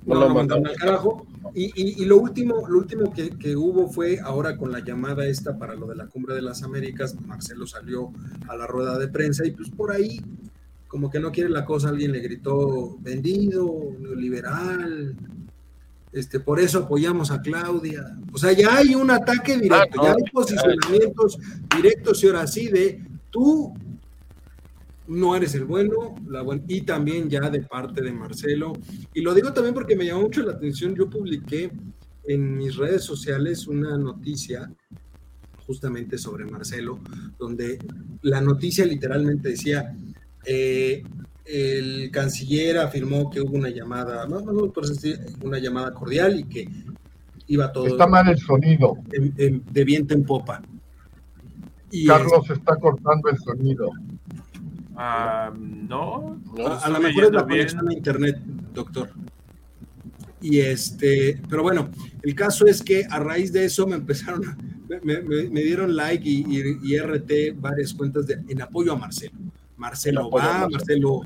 No, lo mandaron al carajo. Y, lo último, lo último que, hubo fue ahora con la llamada esta para lo de la cumbre de las Américas, Marcelo salió a la rueda de prensa y pues por ahí, como que no quiere la cosa, alguien le gritó vendido, neoliberal, este, por eso apoyamos a Claudia. O sea, ya hay un ataque directo, ah, ya hay posicionamientos directos y ahora sí de tú no eres el bueno, la y también ya de parte de Marcelo. Y lo digo también porque me llamó mucho la atención, yo publiqué en mis redes sociales una noticia justamente sobre Marcelo, donde la noticia literalmente decía, eh, el canciller afirmó que hubo una llamada, más o una llamada cordial y que iba todo... Está mal el sonido. de viento en popa. Y Carlos está cortando el sonido. Ah, no, a, lo mejor es la conexión a internet, doctor. Y este, pero bueno, el caso es que a raíz de eso me empezaron, a, me, dieron like y, RT varias cuentas de, en apoyo a Marcelo. Marcelo va, Marcelo.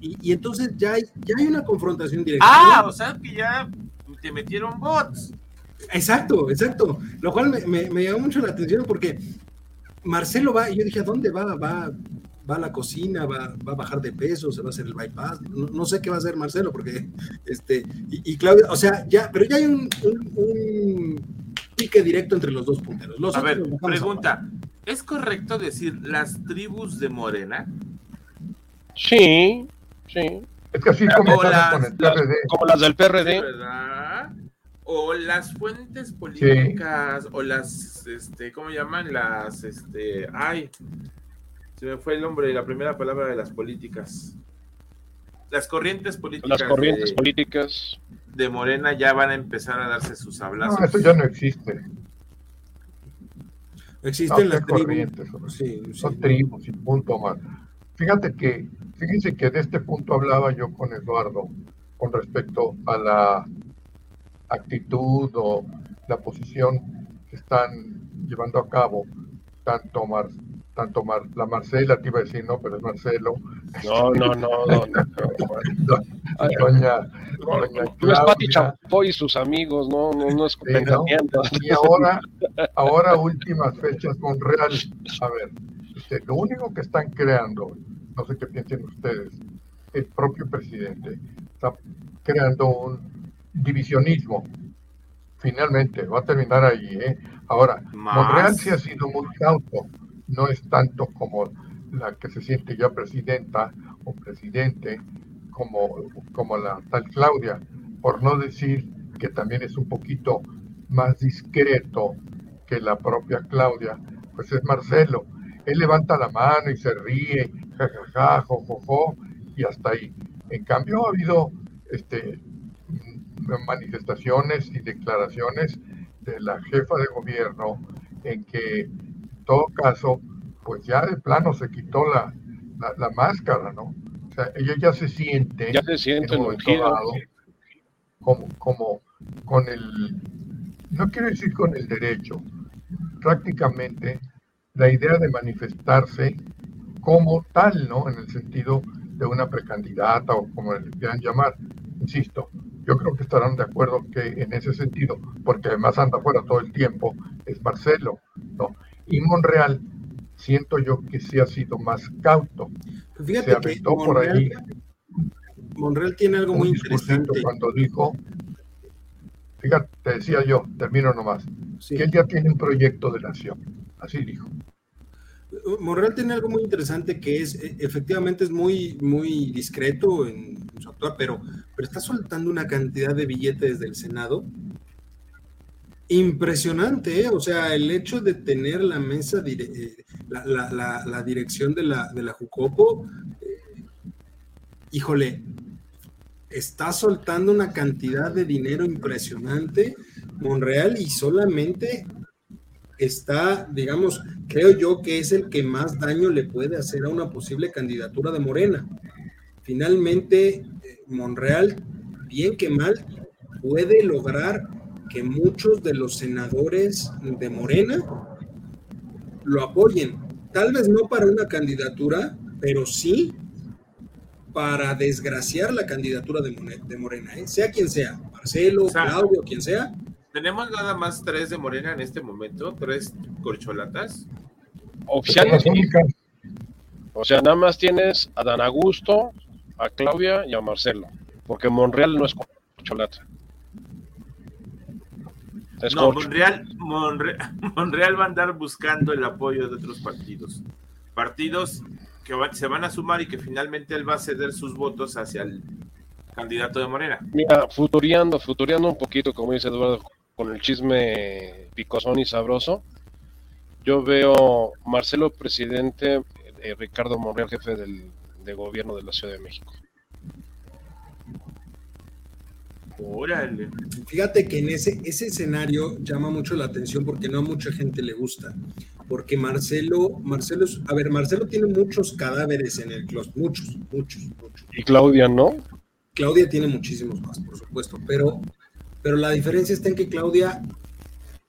y, entonces ya hay, ya hay una confrontación directa. Ah, o sea que ya te metieron bots. Exacto, exacto. Lo cual me, me, llamó mucho la atención porque Marcelo va, y yo dije, ¿a dónde va? Va, va a la cocina, va, va, a bajar de peso, se va a hacer el bypass, no, sé qué va a hacer Marcelo, porque, este, y, Claudia, o sea, ya, pero ya hay un, pique directo entre los dos punteros. a ver, pregunta, ¿es correcto decir las tribus de Morena? Sí, sí. Es que así como, las, como las del PRD. o las fuentes políticas o las este cómo llaman las este ay se me fue el nombre de la primera palabra de las políticas las corrientes políticas Las corrientes de, políticas. de Morena ya van a empezar a darse sus hablazos No, eso ya no existe. Existen No, las corrientes, son- Sí, sí. son tribus y punto más. Fíjate que, fíjense que de este punto hablaba yo con Eduardo con respecto a la actitud o la posición que están llevando a cabo tanto Mar, tanto Mar- la Marcela, te iba a decir, no, pero es Marcelo, No, no, no, no. no, doña, doña No es Pati Chapoy y sus amigos, no, no, no es Sí. Y ahora, ahora últimas fechas Monreal. A ver, este, lo único que están creando, no sé qué piensen ustedes, el propio presidente está creando un divisionismo. Finalmente, va a terminar ahí. ¿eh? Ahora, Más. Monreal sí ha sido muy cauto, no es tanto como la que se siente ya presidenta o presidente, como, como la tal Claudia, por no decir que también es un poquito más discreto que la propia Claudia, pues es Marcelo. Él levanta la mano y se ríe, jajaja, jojojo, y hasta ahí. En cambio, ha habido este, manifestaciones y declaraciones de la jefa de gobierno en que, en todo caso, pues ya de plano se quitó la, la, la máscara, ¿no? O sea, ella ya se siente Ya se siente en dado, como, como con el, no quiero decir con el derecho, prácticamente la idea de manifestarse como tal, ¿no? En el sentido de una precandidata o como le quieran llamar. Insisto, yo creo que estarán de acuerdo que en ese sentido, porque además anda fuera todo el tiempo, es Marcelo, ¿no? Y Monreal, siento yo que sí ha sido más cauto. Se Fíjate que aventó por ahí Monreal, Monreal tiene algo muy interesante. cuando dijo, fíjate, te decía yo, termino nomás, Sí. que él ya tiene un proyecto de nación. Así dijo. Monreal tiene algo muy interesante que es, e- efectivamente es muy, muy discreto en, en su actuar, pero, pero está soltando una cantidad de billetes del Senado impresionante, ¿eh? o sea, el hecho de tener la mesa, eh, la, la- dirección de la, de la Jucopo, eh, híjole, está soltando una cantidad de dinero impresionante Monreal y solamente está, digamos, creo yo que es el que más daño le puede hacer a una posible candidatura de Morena. Finalmente, Monreal, bien que mal, puede lograr que muchos de los senadores de Morena lo apoyen. Tal vez no para una candidatura, pero sí para desgraciar la candidatura de, Morena, ¿eh? sea quien sea, Marcelo, O sea, Claudio, quien sea. Tenemos nada más tres de Morena en este momento, tres corcholatas. Oficiales, únicas, o sea, nada más tienes a Dan Augusto, a Claudia y a Marcelo, porque Monreal no es corcholata. Es No. Monreal, Monre- Monreal va a andar buscando el apoyo de otros partidos. Partidos que va- se van a sumar y que finalmente él va a ceder sus votos hacia el candidato de Morena. Mira, futuriando, futuriando un poquito, como dice Eduardo, con el chisme picosón y sabroso, yo veo Marcelo presidente, eh, Ricardo Monreal jefe del, de gobierno de la Ciudad de México. Órale. Fíjate que en ese, ese escenario llama mucho la atención porque no a mucha gente le gusta. Porque Marcelo, Marcelo es, a ver, Marcelo tiene muchos cadáveres en el closet, muchos, muchos, muchos. Y Claudia no, Claudia tiene muchísimos más, por supuesto, pero, pero la diferencia está en que Claudia,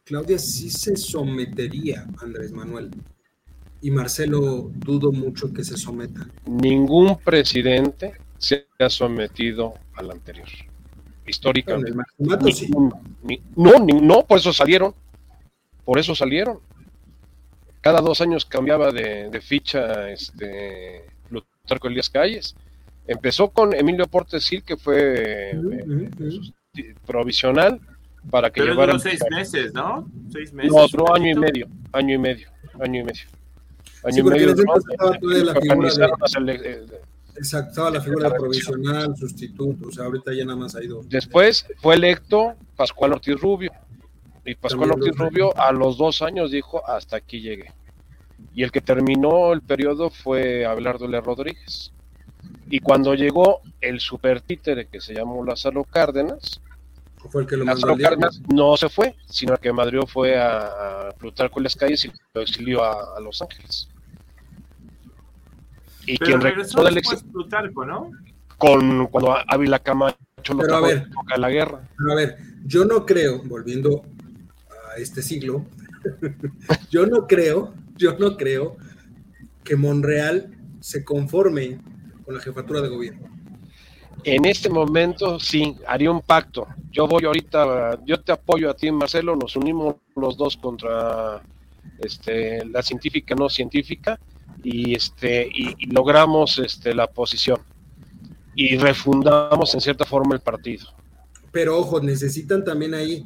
Claudia sí se sometería a Andrés Manuel. Y Marcelo dudo mucho que se someta. ningún presidente se ha sometido al anterior. El maximato sí. Ni- no, ni- no, por eso salieron. Por eso salieron. Cada dos años cambiaba de, de ficha este Plutarco Elías Calles. Empezó con Emilio Portes Gil, que fue eh, Ujú, ujú. eh, provisional para que Pero llevara duró seis meses, ¿no? Seis meses. no, otro un año y medio, año y medio, año y medio. Año Sí, y medio duró, entonces estaba todavía la Exacto, estaba la figura provisional, sustituto, o sea, ahorita ya nada más ha ido. Después fue electo Pascual Ortiz Rubio. Y Pascual Ortiz Rubio a los dos años dijo, hasta aquí llegué. Y el que terminó el periodo fue Abelardo L. Rodríguez. Y cuando llegó el super títere que se llamó Lázaro Cárdenas, fue el que lo Lázaro Cárdenas no se fue, sino que Madrid fue a, Plutarco las calles y lo exilió a, a Los Ángeles. Y Pero quien regresó del exilio. Plutarco, ¿no? Con cuando Ávila Camacho lo Pero a ver, la guerra. Pero a ver, yo no creo, volviendo a este siglo, yo no creo, yo no creo que Monreal se conforme con la jefatura de gobierno. En este momento sí, haría un pacto. Yo voy ahorita, yo te apoyo a ti, Marcelo, nos unimos los dos contra este, la científica no científica y, este, y, logramos este, la posición y refundamos en cierta forma el partido. Pero ojo, necesitan también ahí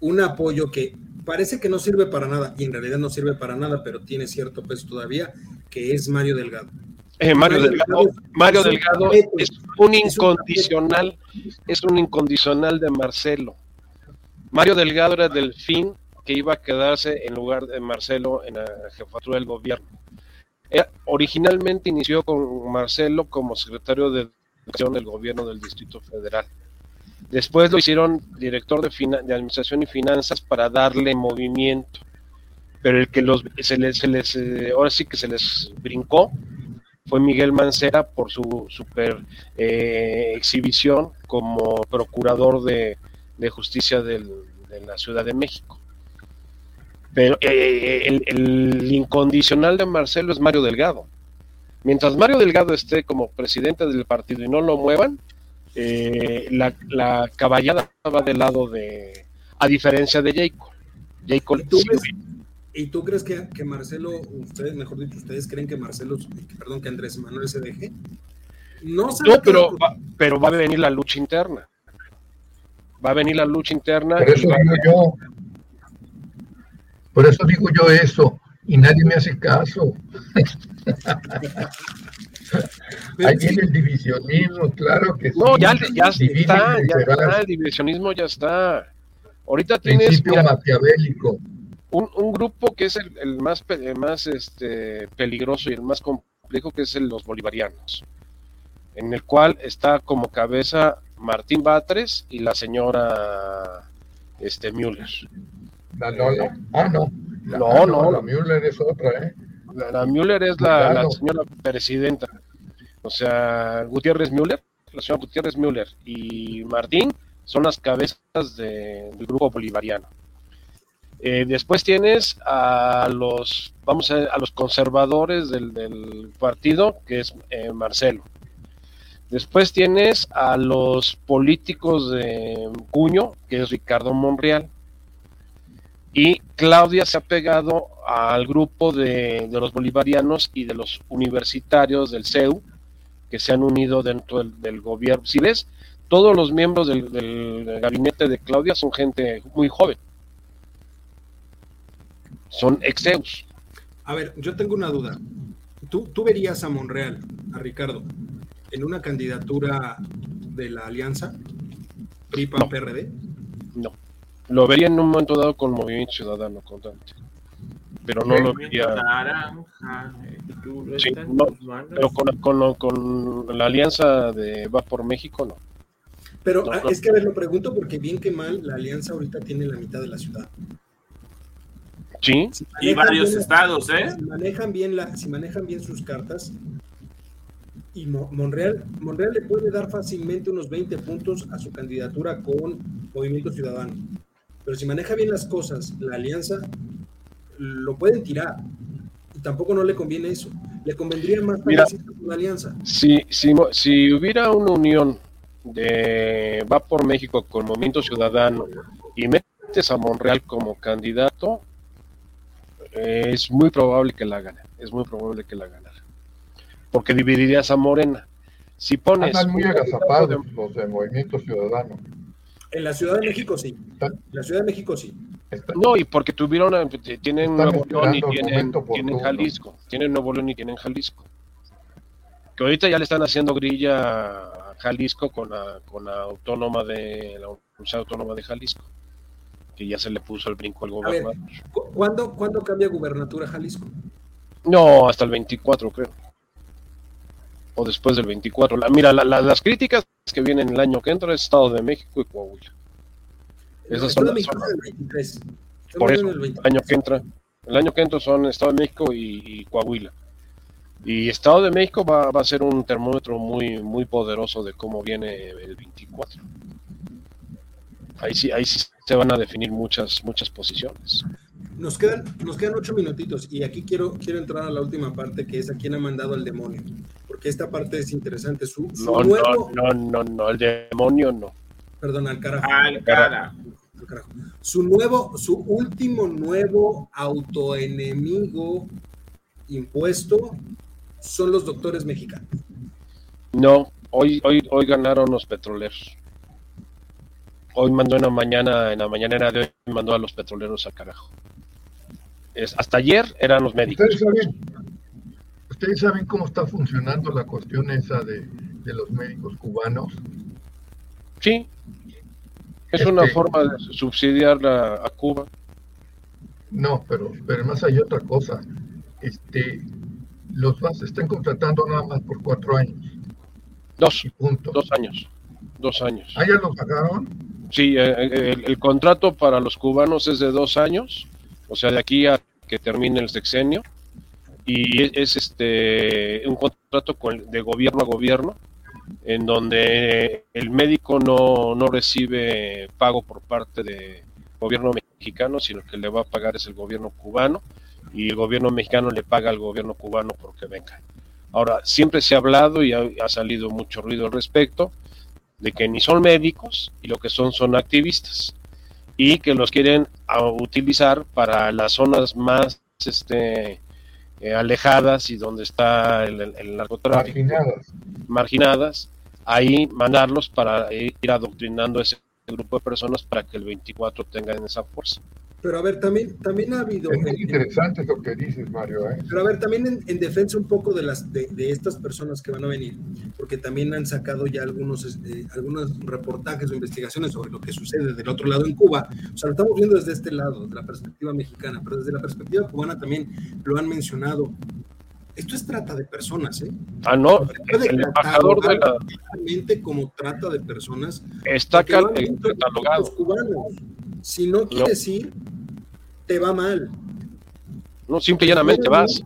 un apoyo que parece que no sirve para nada y en realidad no sirve para nada, pero tiene cierto peso todavía, que es Mario Delgado. Eh, Mario, Delgado, Mario Delgado es un incondicional, es un incondicional de Marcelo. Mario Delgado era del fin que iba a quedarse en lugar de Marcelo en la jefatura del gobierno. Eh, originalmente inició con Marcelo como secretario de Educación del gobierno del Distrito Federal. Después lo hicieron director de, Administración y Finanzas para darle movimiento. Pero el que los, se les, se les eh, ahora sí que se les brincó fue Miguel Mancera por su super eh, exhibición como procurador de, justicia de la Ciudad de México. Pero eh, el, incondicional de Marcelo es Mario Delgado. Mientras Mario Delgado esté como presidente del partido y no lo muevan, eh, la, caballada va del lado de, a diferencia de Jacob. Jacob ¿Y tú crees que, que, Marcelo, ustedes, mejor dicho, ustedes creen que Marcelo, perdón, que Andrés Manuel se deje? No, pero, va, pero va a venir la lucha interna. Va a venir la lucha interna. Eso digo yo. Por eso digo yo eso. Y nadie me hace caso. Ahí viene el divisionismo, claro que no, ya, ya está, ya está, el divisionismo ya está. Ahorita tienes. Maquiavélico un, grupo que es el, más, más este, peligroso y el más complejo, que es el, los bolivarianos, en el cual está como cabeza Martín Batres y la señora este, Müller. La Lola. Ah, no. no, no. La Müller es otra, ¿eh? La, Müller es la, señora presidenta. O sea, Gutiérrez Müller, la señora Gutiérrez Müller y Martín son las cabezas del grupo bolivariano. Eh, después tienes a los, vamos a, a los conservadores del, partido, que es eh, Marcelo. Después tienes a los políticos de Cuño, que es Ricardo Monreal. Y Claudia se ha pegado al grupo de, los bolivarianos y de los universitarios del CEU, que se han unido dentro del, gobierno. Si ves, todos los miembros del gabinete de Claudia son gente muy joven son exeus. A ver, yo tengo una duda. ¿Tú, ¿Tú verías a Monreal, a Ricardo, en una candidatura de la alianza PRI-PAN-PRD? No. Lo vería en un momento dado con Movimiento Ciudadano, constante. Pero no lo vería. Sí, no, pero con, con, con, la alianza de Va por México, no. Pero ah, es que a ver, lo pregunto porque bien que mal, la alianza ahorita tiene la mitad de la ciudad. Sí. y varios estados, ¿eh? Si manejan bien la, si manejan bien sus cartas, y Monreal, Monreal le puede dar fácilmente unos 20 puntos a su candidatura con Movimiento Ciudadano. Pero si maneja bien las cosas, la alianza lo pueden tirar. Y tampoco no le conviene eso. Le convendría más Mira, la alianza. Si, si, si hubiera una unión de Va por México con Movimiento Ciudadano y metes a Monreal como candidato, es muy probable que la gane, es muy probable que la gane. Porque dividirías a Morena. Si pones. Están muy agazapados los de Movimiento Ciudadano. En la Ciudad de México sí. En la Ciudad de México sí. No, y porque tuvieron, tienen Nuevo León y tienen, tienen Jalisco. Tienen Nuevo León y tienen Jalisco. que ahorita ya le están haciendo grilla a Jalisco con la, con la autónoma de la Universidad Autónoma de Jalisco, que ya se le puso el brinco al gobernador. ¿cuándo, ¿Cuándo cambia gubernatura Jalisco? No, hasta el 24 creo. O después del 24. La, mira, las críticas que vienen el año que entra es Estado de México y Coahuila. Esas son, las Por eso, el año que entra. El año que entra son Estado de México y, Coahuila. Y Estado de México va, a ser un termómetro muy, muy poderoso de cómo viene el 24. Ahí sí, ahí sí se van a definir muchas, muchas posiciones. Nos quedan, nos quedan ocho minutitos y aquí quiero, quiero entrar a la última parte que es a quién ha mandado al demonio, porque esta parte es interesante. Su, no, no, no, no, no, el demonio no. Perdón, al carajo. Al carajo. Su nuevo, su último nuevo autoenemigo impuesto son los doctores mexicanos. No, hoy, hoy, hoy ganaron los petroleros. Hoy mandó en la mañana, en la mañanera de hoy mandó a los petroleros al carajo. Es, hasta ayer eran los médicos. ¿Ustedes saben, cómo está funcionando la cuestión esa de, los médicos cubanos? Sí, es una forma de subsidiar a, Cuba. No, pero, pero más hay otra cosa. Este, los vas están contratando nada más por cuatro años. Dos. Dos años. Dos años. ¿Ah, ya los pagaron? Sí, eh, eh, el, contrato para los cubanos es de dos años, o sea, de aquí a que termine el sexenio, y es, este un contrato de gobierno a gobierno, en donde el médico no, no recibe pago por parte del gobierno mexicano, sino que le va a pagar es el gobierno cubano, y el gobierno mexicano le paga al gobierno cubano porque venga. Ahora, siempre se ha hablado y ha salido mucho ruido al respecto de que ni son médicos y lo que son son activistas y que los quieren utilizar para las zonas más este, eh, alejadas y donde está el, narcotráfico marginadas. marginadas ahí mandarlos para ir adoctrinando a ese grupo de personas para que el 24 tengan esa fuerza. Pero a ver, también, también ha habido... Es muy interesante lo que dices, Mario. ¿eh? Pero a ver, también en, defensa un poco de, las, de, estas personas que van a venir, porque también han sacado ya algunos, este, algunos reportajes o investigaciones sobre lo que sucede del otro lado en Cuba. O sea, lo estamos viendo desde este lado, de la perspectiva mexicana, pero desde la perspectiva cubana también lo han mencionado. Esto es trata de personas, ¿eh? Ah, no, el embajador de la... como trata de personas. Está catalogado. Los cubanos. Si no quieres ir, te va mal. No, simple y llanamente vas.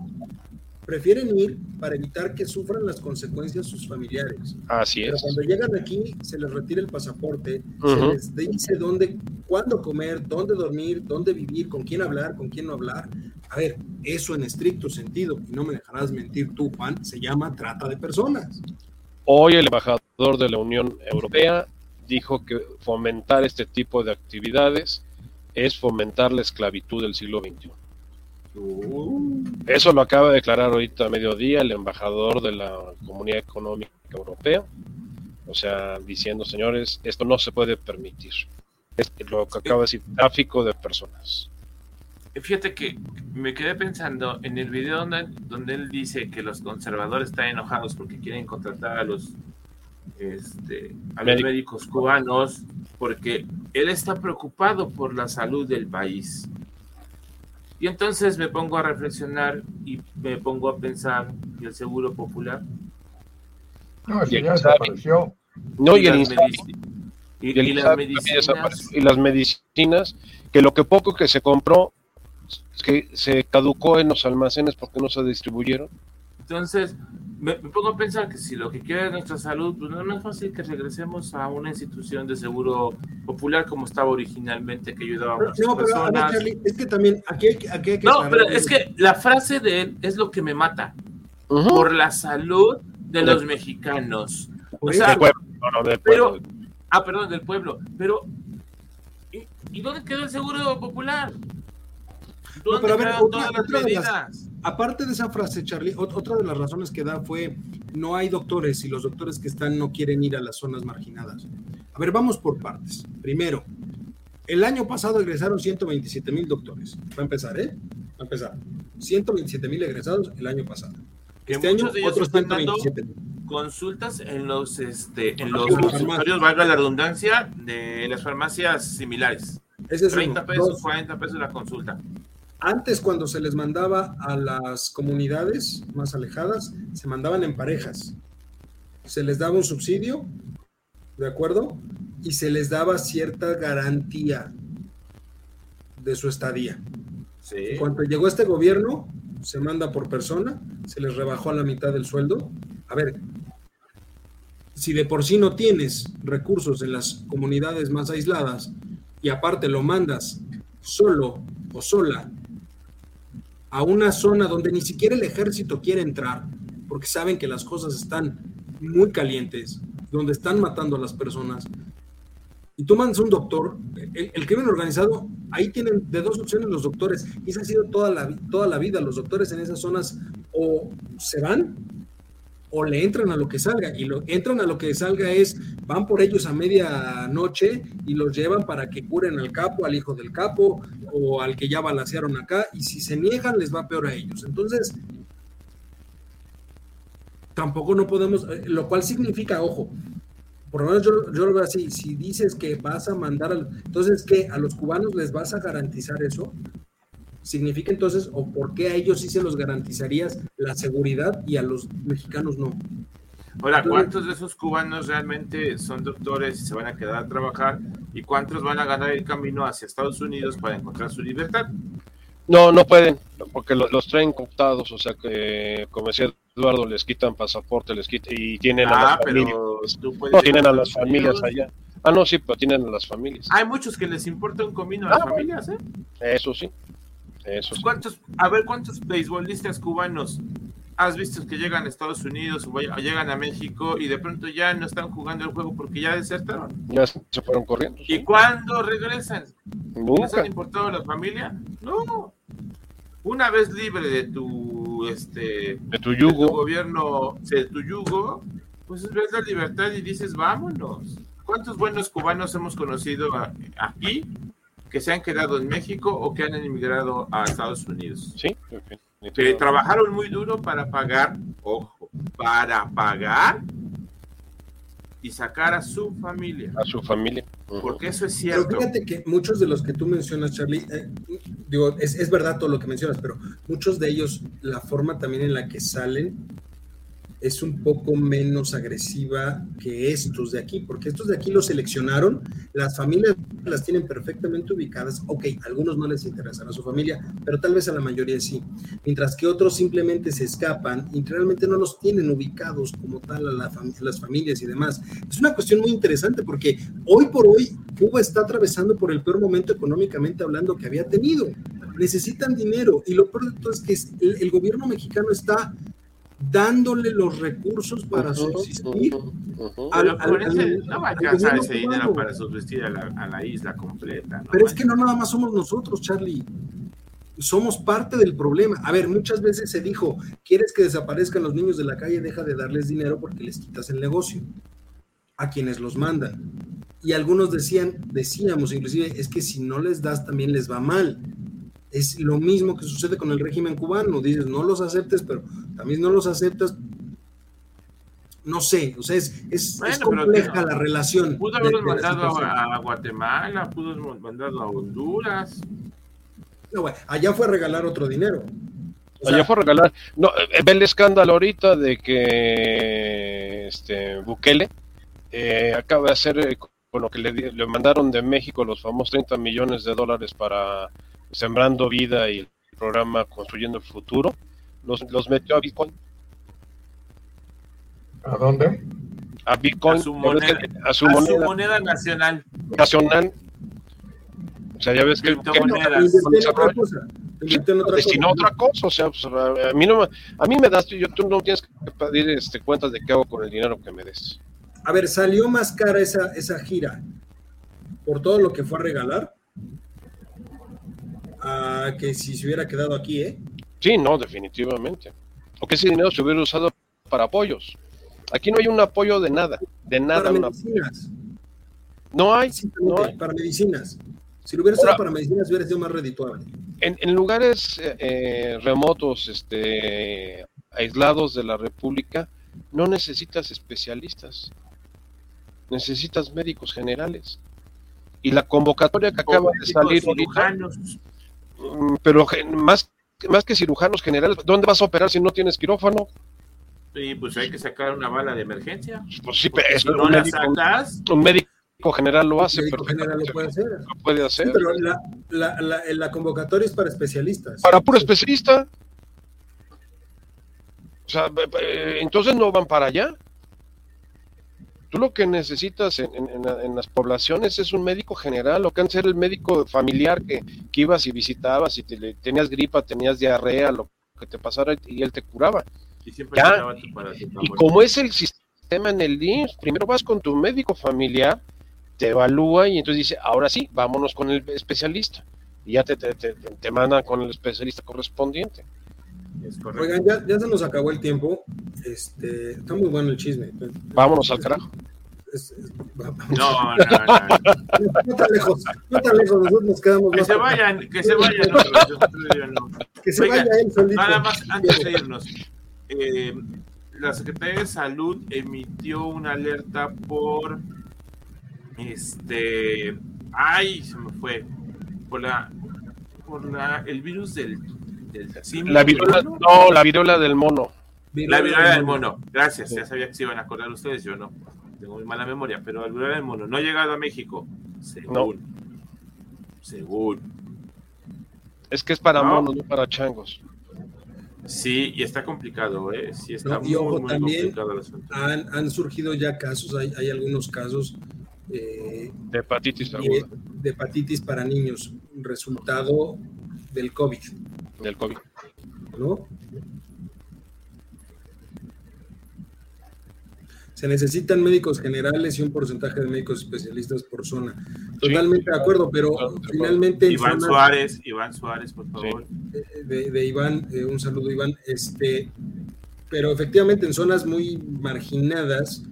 Prefieren ir para evitar que sufran las consecuencias sus familiares. Así es. Pero cuando llegan aquí, se les retira el pasaporte, se les dice dónde, cuándo comer, dónde dormir, dónde vivir, con quién hablar, con quién no hablar. A ver, eso en estricto sentido, y no me dejarás mentir tú, Juan, se llama trata de personas. Hoy el embajador de la Unión Europea dijo que fomentar este tipo de actividades es fomentar la esclavitud del siglo XXI. Eso lo acaba de declarar ahorita a mediodía el embajador de la Comunidad Económica Europea, o sea, diciendo, señores, esto no se puede permitir. Es lo que acaba de decir, tráfico de personas. Fíjate que me quedé pensando en el video donde él dice que los conservadores están enojados porque quieren contratar a los este, a los médicos cubanos porque él está preocupado por la salud del país. Y entonces me pongo a reflexionar y me pongo a pensar, ¿y el seguro popular? No, ya desapareció. No, y, el y, las medicinas. Y las medicinas, que lo que poco que se compró, que se caducó en los almacenes porque no se distribuyeron. Entonces, me, pongo a pensar que si lo que quiere es nuestra salud, pues no, es fácil que regresemos a una institución de seguro popular como estaba originalmente, que ayudaba a muchas no, personas. es que también aquí hay, aquí hay que... No, pero es que la frase de él es lo que me mata. Por la salud de los mexicanos. O sea, del pueblo, no, del pueblo. Pero, ah, perdón, del pueblo. Pero, ¿y, ¿y dónde quedó el seguro popular? No, pero a ver, otra, de las, aparte de esa frase, Charlie, otra de las razones que da fue no hay doctores y los doctores que están no quieren ir a las zonas marginadas. A ver, vamos por partes. Primero, el año pasado egresaron 127 mil doctores. Va a empezar, ¿eh? Va a empezar. 127 mil egresados el año pasado. que Este muchos año, de ellos otros están dando 127. consultas en los, este, en los consultorios, valga la redundancia, de las farmacias similares. Ese es 30 uno. pesos, Dos, 40 pesos la consulta. Antes, cuando se les mandaba a las comunidades más alejadas, se mandaban en parejas. Se les daba un subsidio, ¿de acuerdo? Y se les daba cierta garantía de su estadía. Sí. Cuando llegó este gobierno, se manda por persona, se les rebajó a la mitad del sueldo. A ver, si de por sí no tienes recursos en las comunidades más aisladas y aparte lo mandas solo o sola a una zona donde ni siquiera el ejército quiere entrar, porque saben que las cosas están muy calientes, donde están matando a las personas, y tú mandas un doctor, el, crimen organizado, ahí tienen de dos opciones los doctores, y esa ha sido toda la, toda la vida, los doctores en esas zonas o se van o le entran a lo que salga, y lo entran a lo que salga es, van por ellos a medianoche y los llevan para que curen al capo, al hijo del capo, o al que ya balacearon acá, y si se niegan les va peor a ellos. Entonces, tampoco no podemos, eh, lo cual significa, ojo, por lo menos yo, yo lo veo así, si dices que vas a mandar, al, entonces, ¿qué? ¿A los cubanos les vas a garantizar eso? Significa entonces, o por qué a ellos sí se los garantizarías la seguridad y a los mexicanos no. Ahora, ¿cuántos de esos cubanos realmente son doctores y se van a quedar a trabajar? ¿Y cuántos van a ganar el camino hacia Estados Unidos para encontrar su libertad? No, no pueden, porque lo- los traen cooptados, o sea que, como decía Eduardo, les quitan pasaporte, les quitan y tienen a Ah, las familias. tú No, tienen a las familias allá. Ah, no, sí, pero tienen a las familias. Hay muchos que les importa un comino a las Ah, familias, ¿eh? Eso sí, eso sí. ¿Cuántos, a ver, ¿cuántos beisbolistas cubanos has visto que llegan a Estados Unidos o llegan a México y de pronto ya no están jugando el juego porque ya desertaron? Ya se fueron corriendo. ¿Y cuándo regresan? ¿Les Nunca. han importado la familia? No. Una vez libre de tu este De tu de tu yugo. gobierno, de tu yugo, pues ves la libertad y dices, vámonos. ¿Cuántos buenos cubanos hemos conocido aquí que se han quedado en México o que han emigrado a Estados Unidos? Sí, Que definitivamente. trabajaron muy duro para pagar, ojo, para pagar y sacar a su familia. a su familia. Porque eso es Pero cierto. fíjate que muchos de los que tú mencionas, Charlie, eh, digo, es, es verdad todo lo que mencionas, pero muchos de ellos, la forma también en la que salen es un poco menos agresiva que estos de aquí, porque estos de aquí los seleccionaron, las familias las tienen perfectamente ubicadas, ok, a algunos no les interesará su familia, pero tal vez a la mayoría sí, mientras que otros simplemente se escapan y realmente no los tienen ubicados como tal a la fam- las familias y demás. Es una cuestión muy interesante porque hoy por hoy Cuba está atravesando por el peor momento económicamente hablando que había tenido. Necesitan dinero y lo peor de todo es que el, el gobierno mexicano está dándole los recursos para subsistir. ujú. al- Pero con al- ese al- no va a al alcanzar ese dinero para subsistir a la, a la isla completa. ¿no? Pero es que no nada más somos nosotros, Charlie. Somos parte del problema. A ver, muchas veces se dijo, ¿quieres que desaparezcan los niños de la calle? Deja de darles dinero porque les quitas el negocio a quienes los mandan. Y algunos decían, decíamos inclusive, es que si no les das también les va mal. Es lo mismo que sucede con el régimen cubano. Dices, no los aceptes, pero también no los aceptas. No sé, o sea, es, es, Bueno, es pero compleja la relación. Pudo haberlos mandado a, a Guatemala, pudo haberlos mandado a Honduras. No, bueno, allá fue a regalar otro dinero. O Allá fue a regalar. No, eh, ve el escándalo ahorita de que este Bukele eh, acaba de hacer eh, con lo que le, le mandaron de México los famosos 30 millones de dólares para Sembrando Vida y el programa Construyendo el Futuro. Los, los metió a Bitcoin. ¿A dónde? A Bitcoin. A su moneda. a su a moneda su moneda nacional. nacional. O sea, ya ves que, que invirtió en otra en otra destinó cosa. otra cosa, o sea, pues, a, a mí no me, a mí me das, yo, tú no tienes que pedir este, cuentas de qué hago con el dinero que me des. A ver, salió más cara esa, esa gira por todo lo que fue a regalar a que si se hubiera quedado aquí, ¿eh? Sí, no, definitivamente. O que ese dinero se hubiera usado para apoyos. Aquí no hay un apoyo de nada, de nada. Para medicinas. no hay, no hay. para medicinas. Si lo hubiera Ahora- para medicinas, hubiera sido más redituable. En, en lugares eh, eh, remotos, este, aislados de la República, no necesitas especialistas, necesitas médicos generales. Y la convocatoria que acaba de salir pero más, más que cirujanos generales, ¿dónde vas a operar si no tienes quirófano? Sí, pues hay que sacar una bala de emergencia. Pues sí, pero si no médico, sacas, un médico general lo hace, pero general lo puede hacer. Lo puede hacer. pero la, la, la, la, convocatoria es para especialistas. Para puro especialista. O sea, entonces no van para allá. Tú lo que necesitas en, en, las poblaciones es un médico general, o que antes era el médico familiar que, que ibas y visitabas y te, tenías gripa, tenías diarrea, lo que te pasara y él te curaba. Y, siempre y como es el sistema en el IMSS, primero vas con tu médico familiar, te evalúa y entonces dice, ahora sí, vámonos con el especialista. Y ya te, te, te, te mandan con el especialista correspondiente. Oigan, ya, ya, se nos acabó el tiempo. Este, está muy bueno el chisme. Vámonos al carajo. no, no, no, no. tan lejos, no tan lejos, nosotros nos quedamos Que se vayan, que se vayan. Que se vaya él solito. Nada más antes de irnos. Eh, la Secretaría de Salud emitió una alerta por este ay se me fue por la por la el virus del, del la viruela, no la viruela del mono. La viruela del mono. Gracias ya sabía que se iban a acordar ustedes yo no. Tengo muy mala memoria pero la viruela del mono no ha llegado a México. Según. Según. Es que es para monos no para changos. Sí, y está complicado, ¿eh? Sí, está muy, también han, han, surgido ya casos, hay, hay algunos casos eh, de hepatitis De, hepatitis para niños, resultado del COVID. Del COVID. ¿No? Se necesitan médicos generales y un porcentaje de médicos especialistas por zona. Totalmente de acuerdo, pero finalmente. Iván Suárez, Iván Suárez, por favor. De, Iván, eh, un saludo, Iván. Este, pero efectivamente en zonas muy marginadas,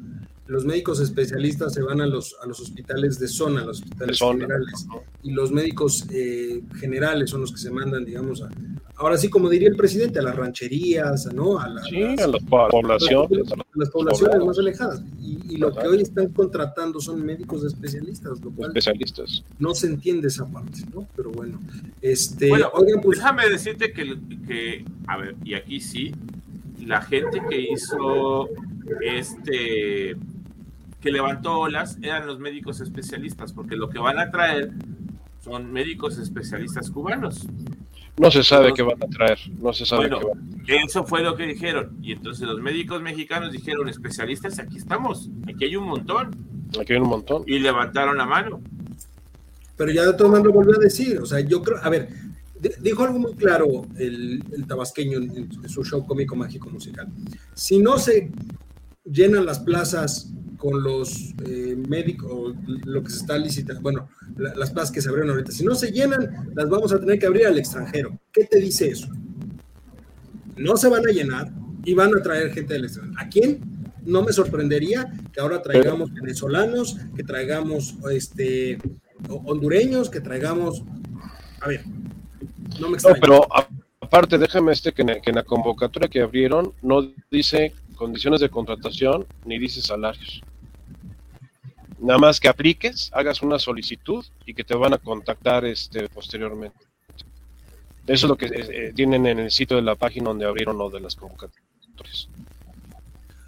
los médicos especialistas se van a los, a los hospitales de zona, a los hospitales generales, y los médicos eh, generales son los que se mandan, digamos, a, ahora sí, como diría el presidente, a las rancherías, ¿no? A, las, a las poblaciones. A las, poblaciones más alejadas. Y, lo que hoy están contratando son médicos especialistas, lo cual especialistas. no se entiende esa parte, ¿no? Pero bueno, este... Bueno, pues, déjame decirte que, que, a ver, y aquí sí, la gente que hizo este que levantó olas eran los médicos especialistas, porque lo que van a traer son médicos especialistas cubanos. No se sabe qué van a traer, no se sabe bueno, Eso fue lo que dijeron. Y entonces los médicos mexicanos dijeron, especialistas, aquí estamos, aquí hay un montón. Aquí hay un montón. Y levantaron la mano. Pero ya de todo mundo lo volvió a decir, o sea, yo creo, a ver, dijo algo muy claro el, tabasqueño en, su show cómico mágico musical. Si no se llenan las plazas con los eh, médicos, lo que se está licitando, bueno, las plazas que se abrieron ahorita, si no se llenan, las vamos a tener que abrir al extranjero. ¿Qué te dice eso? No se van a llenar y van a traer gente del extranjero. ¿A quién? No me sorprendería que ahora traigamos venezolanos, que traigamos este, hondureños, que traigamos... A ver, no me extraña. pero aparte, déjame este que que en la convocatoria que abrieron no dice condiciones de contratación ni dice salarios. Nada más que apliques, hagas una solicitud y que te van a contactar este, posteriormente. Eso es lo que eh, tienen en el sitio de la página donde abrieron lo de las convocatorias.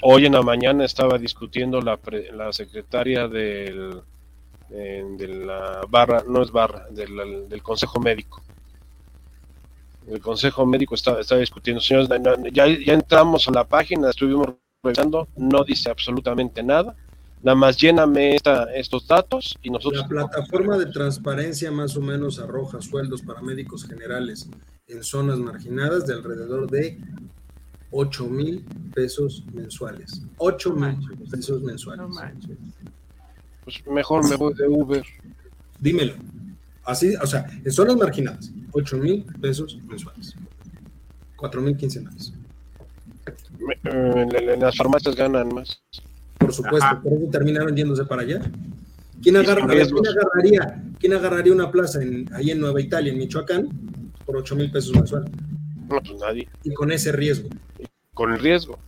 Hoy en la mañana estaba discutiendo la, la secretaria del, de, la barra, no es barra, del, del Consejo Médico. El Consejo Médico está, está discutiendo. Señores, ya, ya entramos a la página, estuvimos revisando, no dice absolutamente nada Nada más lléname esta, estos datos y nosotros... La plataforma de transparencia más o menos arroja sueldos para médicos generales en zonas marginadas de alrededor de 8 mil pesos mensuales. 8 mil pesos mensuales. Pues mejor me voy de Uber. Dímelo. Así, o sea, en zonas marginadas, 8 mil pesos mensuales. 4 mil quincenales. Eh, en las farmacias ganan más. Por supuesto, por eso termina vendiéndose para allá. ¿Quién, agarraría, ¿quién agarraría una plaza en, ahí en Nueva Italia, en Michoacán, por 8 mil pesos mensual? No, pues nadie. Y con ese riesgo. con el riesgo.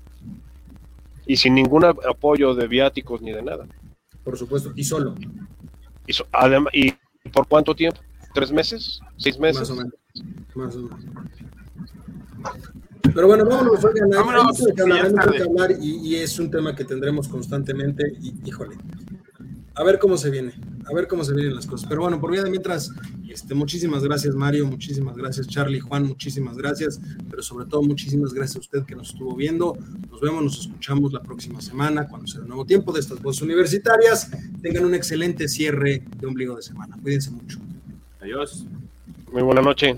Y sin ningún apoyo de viáticos ni de nada. Por supuesto, y solo. Y, además, ¿Y por cuánto tiempo? ¿Tres meses? ¿Seis meses? Más o menos. Más o menos. Pero bueno, vámonos, oigan, vámonos, hay mucho que hablar, y, y, es un tema que tendremos constantemente, y híjole, a ver cómo se viene, a ver cómo se vienen las cosas. Pero bueno, por vida de mientras, este, muchísimas gracias Mario, muchísimas gracias Charlie, Juan, muchísimas gracias, pero sobre todo muchísimas gracias a usted que nos estuvo viendo. Nos vemos, nos escuchamos la próxima semana cuando sea el nuevo tiempo de estas voces universitarias. Tengan un excelente cierre de ombligo de semana. Cuídense mucho. Adiós. Muy buena noche.